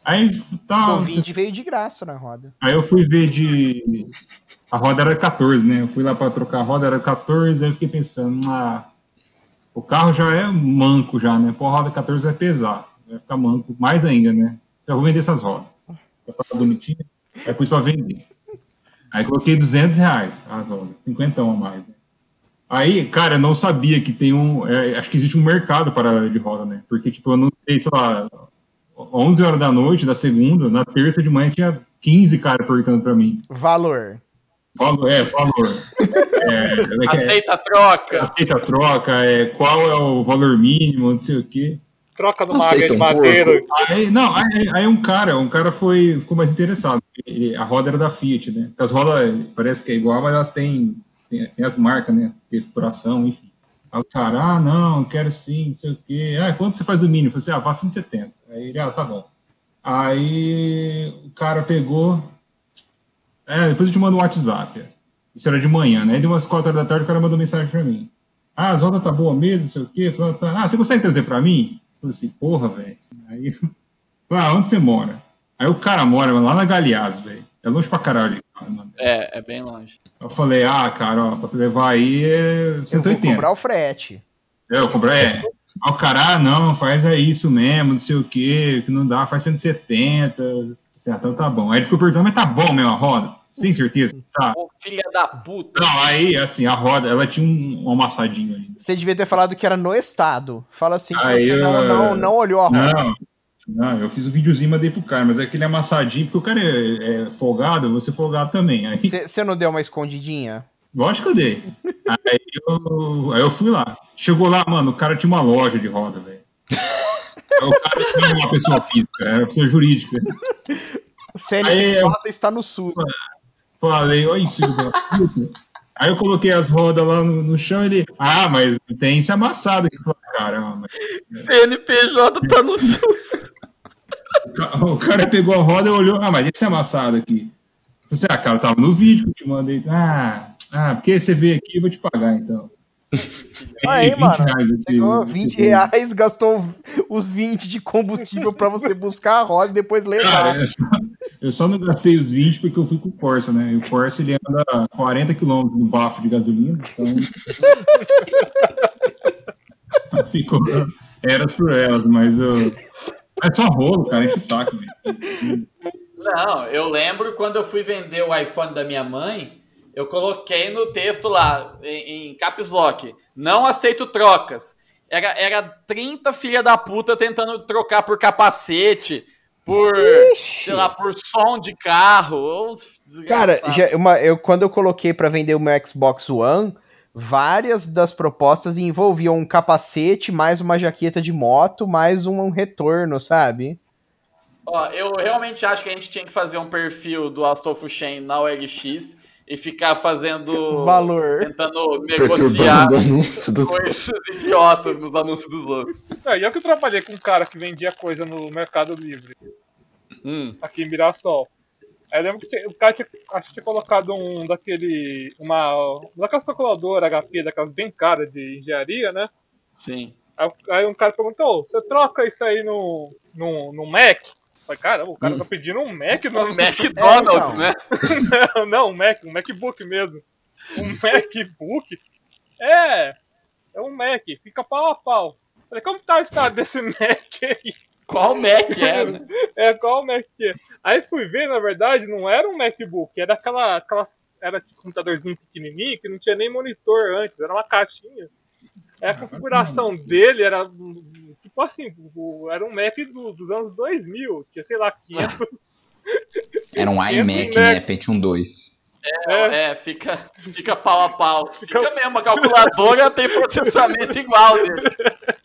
Aí, tá, O Vinde veio de graça na roda. aí eu fui ver de. A roda era 14, né? Eu fui lá para trocar a roda, era 14, aí eu fiquei pensando, ah, o carro já é manco já, né? Pô, a roda 14 vai pesar, vai ficar manco mais ainda, né? Já vou vender essas rodas. Essa tá bonitinha, aí pus para vender. Aí coloquei 200 reais as rodas, 50 a mais, né? Aí, cara, eu não sabia que tem um. é, acho que existe um mercado para de roda, né? Porque, tipo, eu não sei, sei lá, 11 horas da noite, da segunda, na terça de manhã tinha 15 caras perguntando pra mim. Valor. Valor, é, valor. É, é, Aceita a troca. aceita a troca, é, qual é o valor mínimo, não sei o quê. Troca numa Aceita de um madeira. Aí, não, aí, aí um cara, um cara foi, ficou mais interessado. Ele- a roda era da Fiat, né? As rodas parece que é igual, mas elas têm, têm, têm as marcas, né? Perfuração, enfim. Aí o cara, ah, não, quero sim, não sei o quê. Ah, quanto você faz o mínimo? Eu falei assim, ah, faço 170. Aí ele, ah, tá bom. Aí o cara pegou. É, depois eu te mando um WhatsApp. Isso era de manhã, né? Aí deu umas 4 horas da tarde, o cara mandou mensagem pra mim. Ah, as rodas tá boa mesmo, não sei o quê. Falei, tá. Ah, você consegue trazer pra mim? Eu falei assim, porra, velho. Aí eu ah, onde você mora? Aí o cara mora lá na Galeaz, velho. É longe pra caralho de casa, mano. É, é bem longe. Eu falei, ah, cara, ó, pra tu levar aí é Eu vou 180. cobrar o frete. É, eu comprei, é. Aí o cara, ah, não, faz é isso mesmo, não sei o quê, que não dá, faz 170. Assim, ah, então tá bom. Aí ele ficou perguntando, mas tá bom mesmo a roda? Sem certeza? Tá. Ô, filha da puta. Não, aí, assim, a roda, ela tinha um, um amassadinho ali. Você devia ter falado que era no estado. Fala assim que Aí, você não, eu- não, não olhou a roda. Não, não, eu fiz o videozinho e mandei pro cara, mas é aquele amassadinho, porque o cara é, é folgado, eu vou ser folgado também. Aí, Você você não deu uma escondidinha? lógico que eu dei. Aí eu, aí eu fui lá. Chegou lá, mano, o cara tinha uma loja de roda, velho. Aí O cara não era uma pessoa física, era uma pessoa jurídica. CNPJ está no sul. Falei, oi, filho da puta. Aí eu coloquei as rodas lá no, no chão e ele, ah, mas tem esse amassado aqui. Eu caramba. CNPJ tá no SUS. O ca- O cara pegou a roda e olhou, ah, mas esse amassado aqui. Assim, ah, cara, tava no vídeo que eu te mandei. Ah, ah, porque você veio aqui, eu vou te pagar, então. Aí, mano, Pegou esse- 20 reais, gastou os 20 de combustível pra você buscar a roda e depois levar. Cara, eu só, eu só não gastei os 20 porque eu fui com o Corsa, né? E o Corsa ele anda 40 km no bafo de gasolina, então. Ficou eras por elas, mas eu. É só rolo, cara, enche o saco, velho. Não, eu lembro quando eu fui vender o iPhone da minha mãe, eu coloquei no texto lá, em, em caps lock, não aceito trocas. Era, era 30 filha da puta tentando trocar por capacete, por, sei lá, por som de carro. Cara, já, uma, eu, quando eu coloquei pra vender o meu Xbox One, várias das propostas envolviam um capacete, mais uma jaqueta de moto, mais um, um retorno, sabe? Ó, eu realmente acho que a gente tinha que fazer um perfil do Astolfo Shen na OLX e ficar fazendo. Valor. Tentando negociar coisas idiotas nos anúncios dos outros. É, e eu que trabalhei com um cara que vendia coisa no Mercado Livre, Hum. aqui em Mirassol. Aí eu lembro que o cara tinha, acho que tinha colocado um daquele. Uma. Daquelas calculadoras HP, daquelas bem caras de engenharia, né? Sim. Aí, aí um cara perguntou: você troca isso aí no, no, no Mac? Eu Falei, caramba, o cara tá pedindo um Mac no McDonald's, então. né? não, não, um Mac, um MacBook mesmo. Um MacBook? É, é um Mac, fica pau a pau. Falei, como tá o estado desse Mac aí? Qual Mac é, né? É, qual Mac é? Aí fui ver, na verdade, não era um MacBook, era aquela, aquelas, era tipo computadorzinho pequenininho que não tinha nem monitor antes, era uma caixinha. Aí a configuração dele era, hum, assim, era um Mac do- dos anos 2000, tinha, sei lá, 500. Era um iMac, Mac. né? Pentium 2. é, É, fica, fica pau a pau. Fica, Fica- mesmo, a calculadora tem processamento igual dele.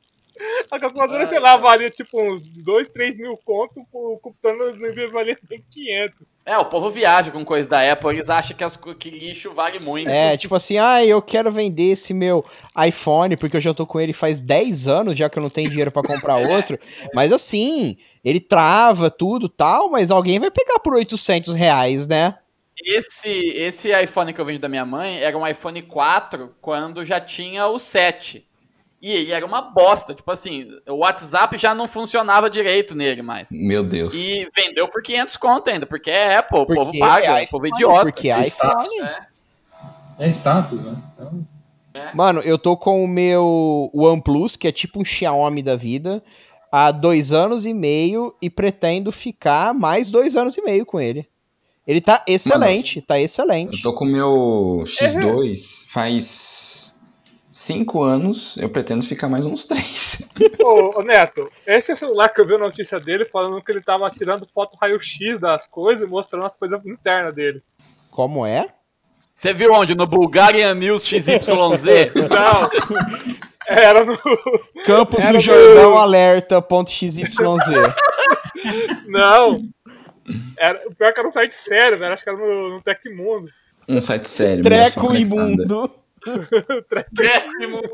A calculadora, sei lá, valia tipo uns 2, 3 mil conto, o computador não valia nem 500. É, o povo viaja com coisa da Apple, eles acham que, as, que lixo vale muito. É, tipo assim, ah, eu quero vender esse meu iPhone, porque eu já tô com ele faz 10 anos, já que eu não tenho dinheiro pra comprar outro. Mas assim, ele trava tudo tal, mas alguém vai pegar por 800 reais, né? Esse, esse iPhone que eu vendi da minha mãe era um iPhone 4 quando já tinha o 7. E ele era uma bosta. Tipo assim, o WhatsApp já não funcionava direito nele mais. Meu Deus. E vendeu por 500 conto ainda, porque é Apple, o Porque povo paga, é o povo é idiota. Porque é iPhone. É status, né? Então, Mano, eu tô com o meu OnePlus, que é tipo um Xiaomi da vida, há dois anos e meio e pretendo ficar mais dois anos e meio com ele. Ele tá excelente, tá excelente. Eu tô com o meu X2 faz cinco anos. Eu pretendo ficar mais uns três. Ô, ô, Neto, esse é o celular que eu vi a notícia dele falando que ele tava tirando foto raio-x das coisas e mostrando as coisas internas dele. Como é? Você viu onde? No Bulgarian News XYZ? Não, Era no. Campos Era do no- Jordão alerta.xyz. Não! Era, o pior que era um site sério, velho. Acho que era no, no Tecmundo. Um site sério. Treco imundo. Treco imundo.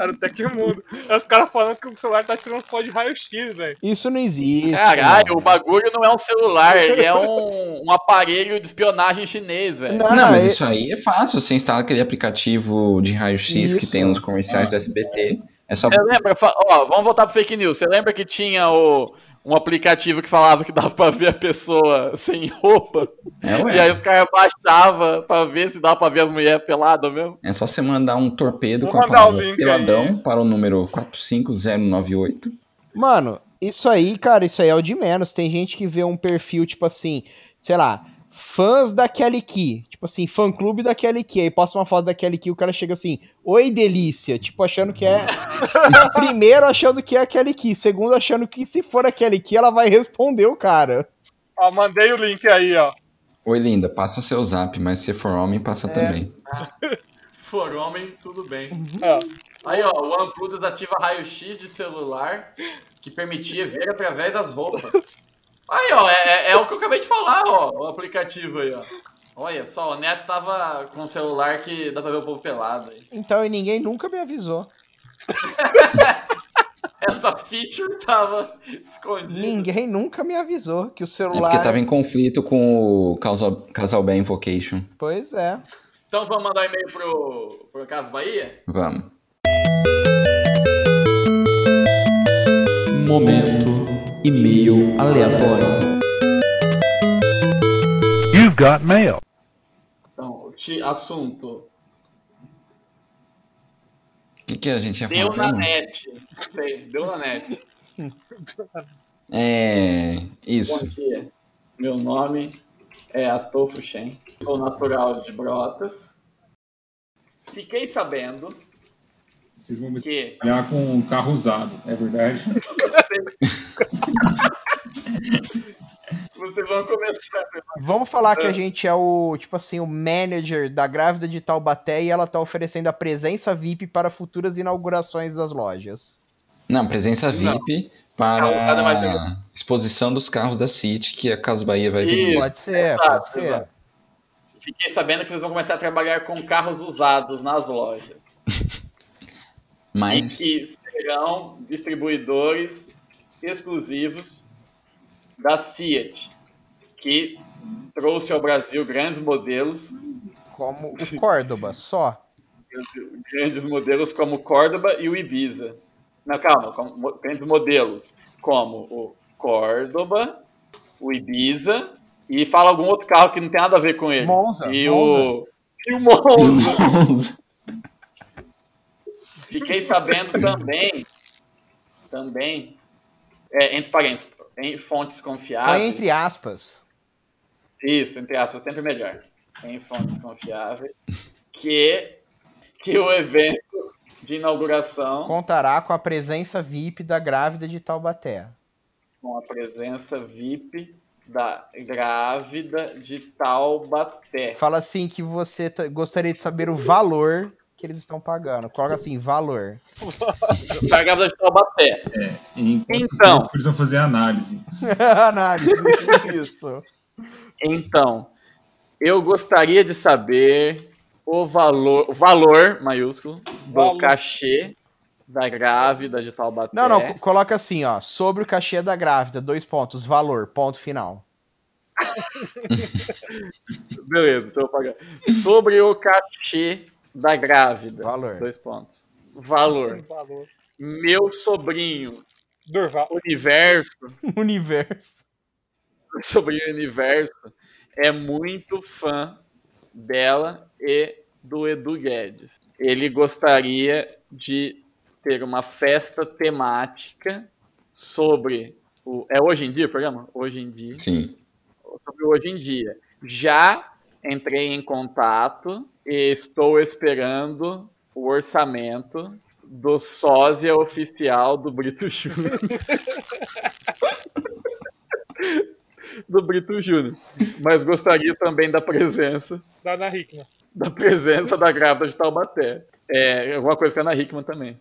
Era o Tecmundo. Aí os caras falando que o celular tá tirando foto de raio-x, velho. Isso não existe. Caralho, mano. o bagulho não é um celular, ele é um, um aparelho de espionagem chinês, velho. Não, Não, mas é- isso aí é fácil. Você instala aquele aplicativo de raio-x que tem nos comerciais do SBT. É só Você lembra? Ó, vamos voltar pro fake news. Você lembra que tinha o, um aplicativo que falava que dava pra ver a pessoa sem roupa? É, ué. E aí os caras baixavam pra ver se dava pra ver as mulheres peladas mesmo. É só você mandar um torpedo Vou com a palavra peladão aí. para o número 45098. Mano, isso aí, cara, isso aí é o de menos. Tem gente que vê um perfil, tipo assim, sei lá, fãs da Kelly Key. Tipo assim, fã clube da Kelly Key. Aí posta uma foto da Kelly Key, o cara chega assim, oi delícia. Tipo, achando que é. Primeiro achando que é a Kelly Key. Segundo, achando que se for a Kelly Key, ela vai responder o cara. Ó, mandei o link aí, ó. Oi, linda, passa seu zap, mas se for homem, passa também. Se for homem, tudo bem. Ó, Aí, ó, o OnePlus ativa raio-x de celular que permitia ver através das roupas. Aí, ó, é, é- é o que eu acabei de falar, ó, o aplicativo aí, ó. Olha só, o Neto tava com um celular que dá pra ver o povo pelado. aí. Então, e ninguém nunca me avisou. Essa feature tava escondida. Ninguém nunca me avisou que o É celular. porque tava em conflito com o Casal, Casal Bem Invocation. Pois é. Então vamos mandar um e-mail pro, pro Caso Bahia? Vamos. Momento e-mail aleatório. You've got mail. Então, assunto. O que, que a gente ia Deu falar? na mesmo? net. Sei, deu na net. É. Bom Isso. dia. Meu nome é Astolfo Shen. Sou natural de Brotas. Fiquei sabendo Vocês vão me que trabalhar com um carro usado, é verdade? vocês vão começar. Vamos falar que a gente é o, tipo assim, o manager da grávida de Taubaté e ela tá oferecendo a presença VIP para futuras inaugurações das lojas. Não, presença Não. VIP Não, nada mais para legal. exposição dos carros da City que a Casa Bahia vai vender. Pode ser, exato, pode ser. exato. Fiquei sabendo que vocês vão começar a trabalhar com carros usados nas lojas. E Mas que serão distribuidores exclusivos da Fiat, que trouxe ao Brasil grandes modelos, Como o Córdoba, só. grandes modelos como o Córdoba e o Ibiza. Não, calma, como grandes modelos como o Córdoba, o Ibiza e fala algum outro carro que não tem nada a ver com ele. Monza, E Monza. o e o Monza. Fiquei sabendo também, também, é, entre parênteses, em fontes confiáveis. Põe entre aspas. Isso, entre aspas, sempre melhor. Em fontes confiáveis. Que, que o evento de inauguração, Contará com a presença VIP da grávida de Taubaté. com a presença VIP da grávida de Taubaté. Fala assim que você gostaria de saber o valor que eles estão pagando. Coloca assim, valor. Da grávida de Taubaté. Enquanto Então. Eles vão fazer análise. Análise. Isso. Então, eu gostaria de saber o valor, o valor maiúsculo, do Valor. cachê da grávida de Taubaté. Não, não, co- coloca assim, ó. Sobre o cachê da grávida, dois pontos, valor, ponto final. Beleza, então eu vou pagar. Sobre o cachê da grávida. Valor. Dois pontos. Valor. valor. Meu sobrinho, Durval. Universo, Universo. sobrinho Universo, é muito fã dela e do Edu Guedes. Ele gostaria de ter uma festa temática sobre o. É hoje em dia o programa? Hoje em dia. sim. sobre o hoje em dia. Já entrei em contato e estou esperando o orçamento do sósia oficial do Brito Júnior. do Brito Júnior. Mas gostaria também da presença Da Ana Hickman. da presença da grávida de Taubaté. É, alguma coisa com a Ana Hickman também.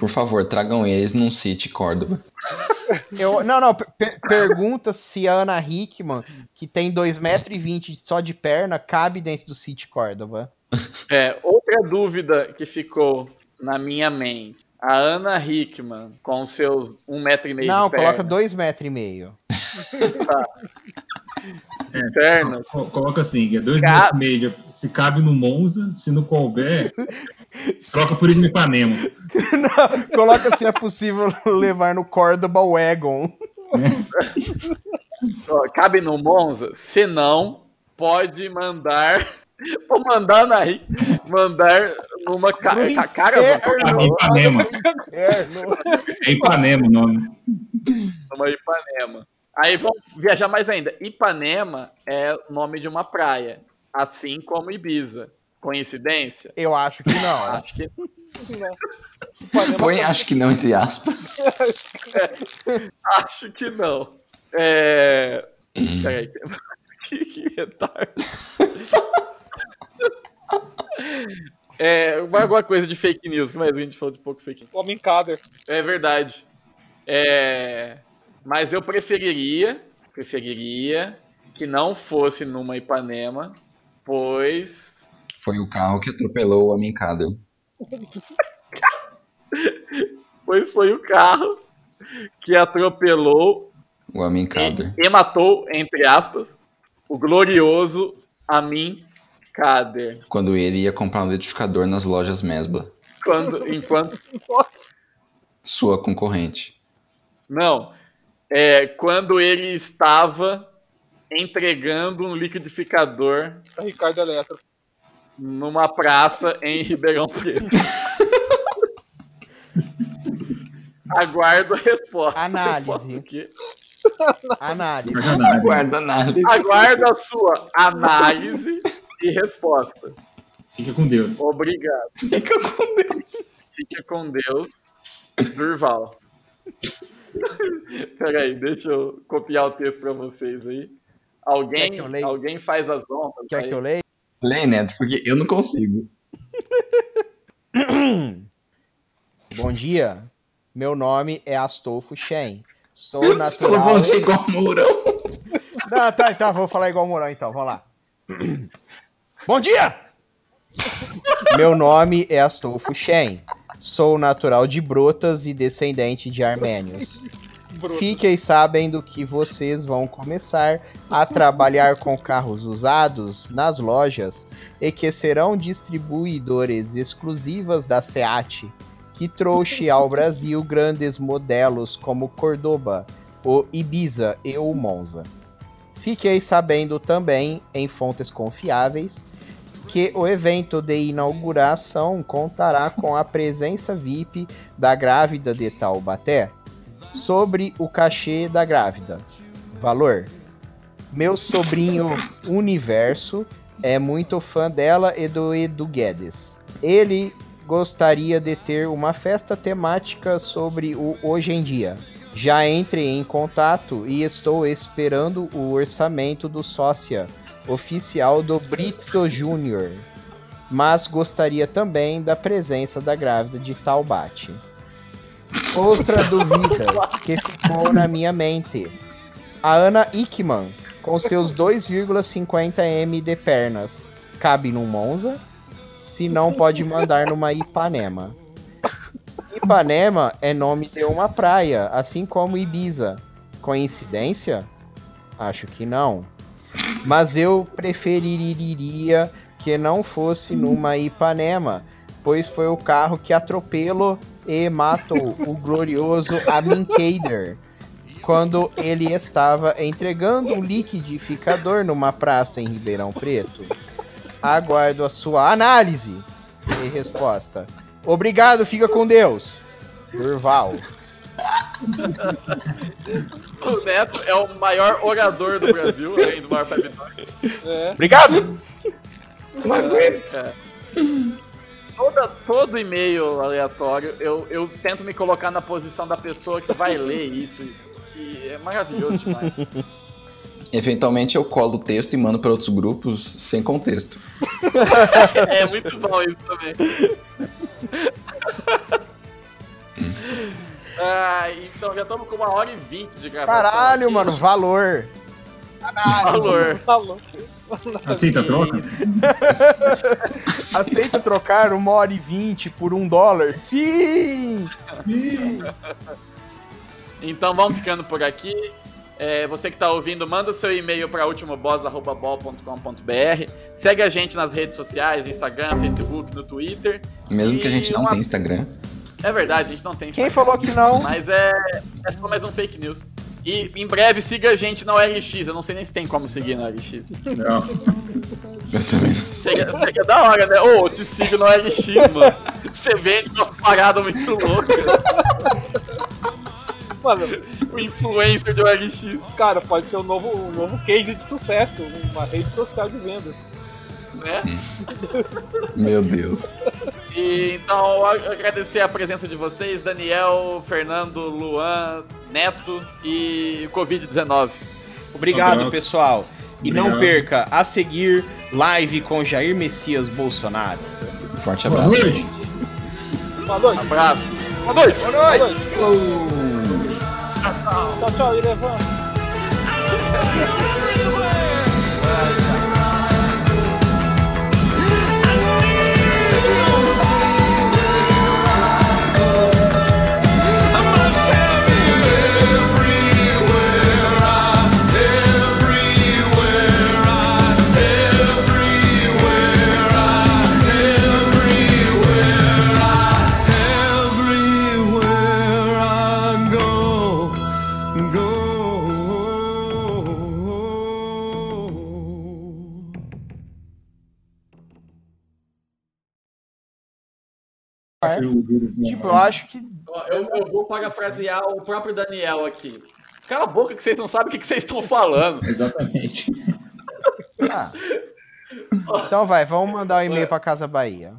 Por favor, tragam eles num City Córdoba. Eu, não, não, per- pergunta se a Ana Hickman, que tem 2,20m só de perna, cabe dentro do City Córdoba. É, outra dúvida que ficou na minha mente. A Ana Hickman, com seus um metro e meio Não, de perna, coloca 2,5m. de pernas, Co- Coloca assim, é dois Cabe. metros e meio. Se cabe no Monza, se não couber, troca por isso no Ipanema. Coloca se é possível levar no Córdoba Wagon. ó, cabe no Monza? Se não, pode mandar. Vou mandar na mandar numa ca No ca. É Ipanema. É Ipanema o nome. numa Ipanema. Aí vamos viajar mais ainda. Ipanema é o nome de uma praia, assim como Ibiza. Coincidência? Eu acho que não. Acho que Ipanema Põe, acho que não, entre aspas. Acho que não. É. Peraí. Que, que retardo. É, vai alguma coisa de fake news, que mais a gente falou de pouco fake news. Homem Cader. É verdade. É, mas eu preferiria, preferiria que não fosse numa Ipanema, pois Foi o carro que atropelou o homem Cader. pois foi o carro que atropelou O homem Cader. e, e matou, entre aspas, o glorioso Amin Kader. Quando ele ia comprar um liquidificador nas lojas Mesbla. Quando, enquanto. Nossa. Sua concorrente. Não. É, quando ele estava entregando um liquidificador A Ricardo Eletro. Numa praça em Ribeirão Preto. Aguardo a resposta. Análise. Quê? Análise. Guarda nada. Aguardo a sua análise e resposta. Fica com Deus. Obrigado. Fica com Deus. Fica com Deus, Durval. Peraí, deixa eu copiar o texto para vocês aí. Alguém, que eu leia? alguém faz as honras. Quer aí. que eu leia? Lê, Neto, porque eu não consigo. Bom dia. Meu nome é Astolfo Shen. Sou Falou natural. bom dia igual Mourão. Não, tá, então, vou falar igual Mourão então, vamos lá. Bom dia! Meu nome é Astolfo Shen. Sou natural de Brotas e descendente de armênios. Fiquem sabendo que vocês vão começar a trabalhar com carros usados nas lojas e que serão distribuidores exclusivas da SEAT, que trouxe ao Brasil grandes modelos como Cordoba, o Ibiza e o Monza. Fiquei sabendo também, em fontes confiáveis, que o evento de inauguração contará com a presença VIP da grávida de Taubaté. Sobre o cachê da grávida. Valor. Meu sobrinho Universo é muito fã dela e do Edu Guedes. Ele gostaria de ter uma festa temática sobre o hoje em dia. Já entrei em contato e estou esperando o orçamento do sócia oficial do Brito Júnior, mas gostaria também da presença da grávida de Taubate. Outra dúvida que ficou na minha mente. A Ana Ickman, com seus 2,50 m de pernas, cabe num Monza? Se não, pode mandar numa Ipanema. Ipanema é nome de uma praia, assim como Ibiza. Coincidência? Acho que não. Mas eu preferiria que não fosse numa Ipanema, pois foi o carro que atropelou e matou o glorioso Amin Kader quando ele estava entregando um liquidificador numa praça em Ribeirão Preto. Aguardo a sua análise e resposta. Obrigado, fica com Deus. Durval. O Neto é o maior orador do Brasil, além do maior habitante. É. Obrigado! cara. Toda, todo e-mail aleatório, eu, eu tento me colocar na posição da pessoa que vai ler isso, que é maravilhoso demais. Eventualmente eu colo o texto e mando para outros grupos sem contexto. É muito bom isso também. Ah, então já estamos com uma hora e vinte de gravação. Caralho, aqui. mano, valor. Valor. Falou. Aceita troca? Aceita trocar uma hora e vinte por um dólar? Sim! Então vamos ficando por aqui. É, você que está ouvindo, manda seu e-mail para ultimoboss.com.br. Segue a gente nas redes sociais, Instagram, Facebook, no Twitter. Mesmo que a E gente não uma- tenha Instagram. É verdade, a gente não tem Quem Instagram. falou que não? Mas é, é só mais um fake news. E em breve siga a gente na OLX. Eu não sei nem se tem como seguir na OLX. Não. Eu também. Seria, seria da hora, né? Ô, eu te sigo no OLX, mano. Você vende umas paradas muito loucas. Mano, O influencer de OLX. cara, pode ser um novo, um novo case de sucesso, uma rede social de vendas. Né? Meu Deus. E, então, agradecer a presença de vocês, Daniel, Fernando, Luan, Neto e Covid-19. Obrigado, pessoal. E não Obrigado. perca a seguir live com Jair Messias Bolsonaro. Forte Boa abraço. noite. Boa noite. Abraço. Boa noite. Boa noite. Tchau, tchau, Irevan. Tipo, eu acho que. Ó, Eu, eu vou parafrasear o próprio Daniel aqui. Cala a boca que vocês não sabem o que vocês estão falando. Exatamente. Ah. Então vai, vamos mandar o e-mail pra Casa Bahia.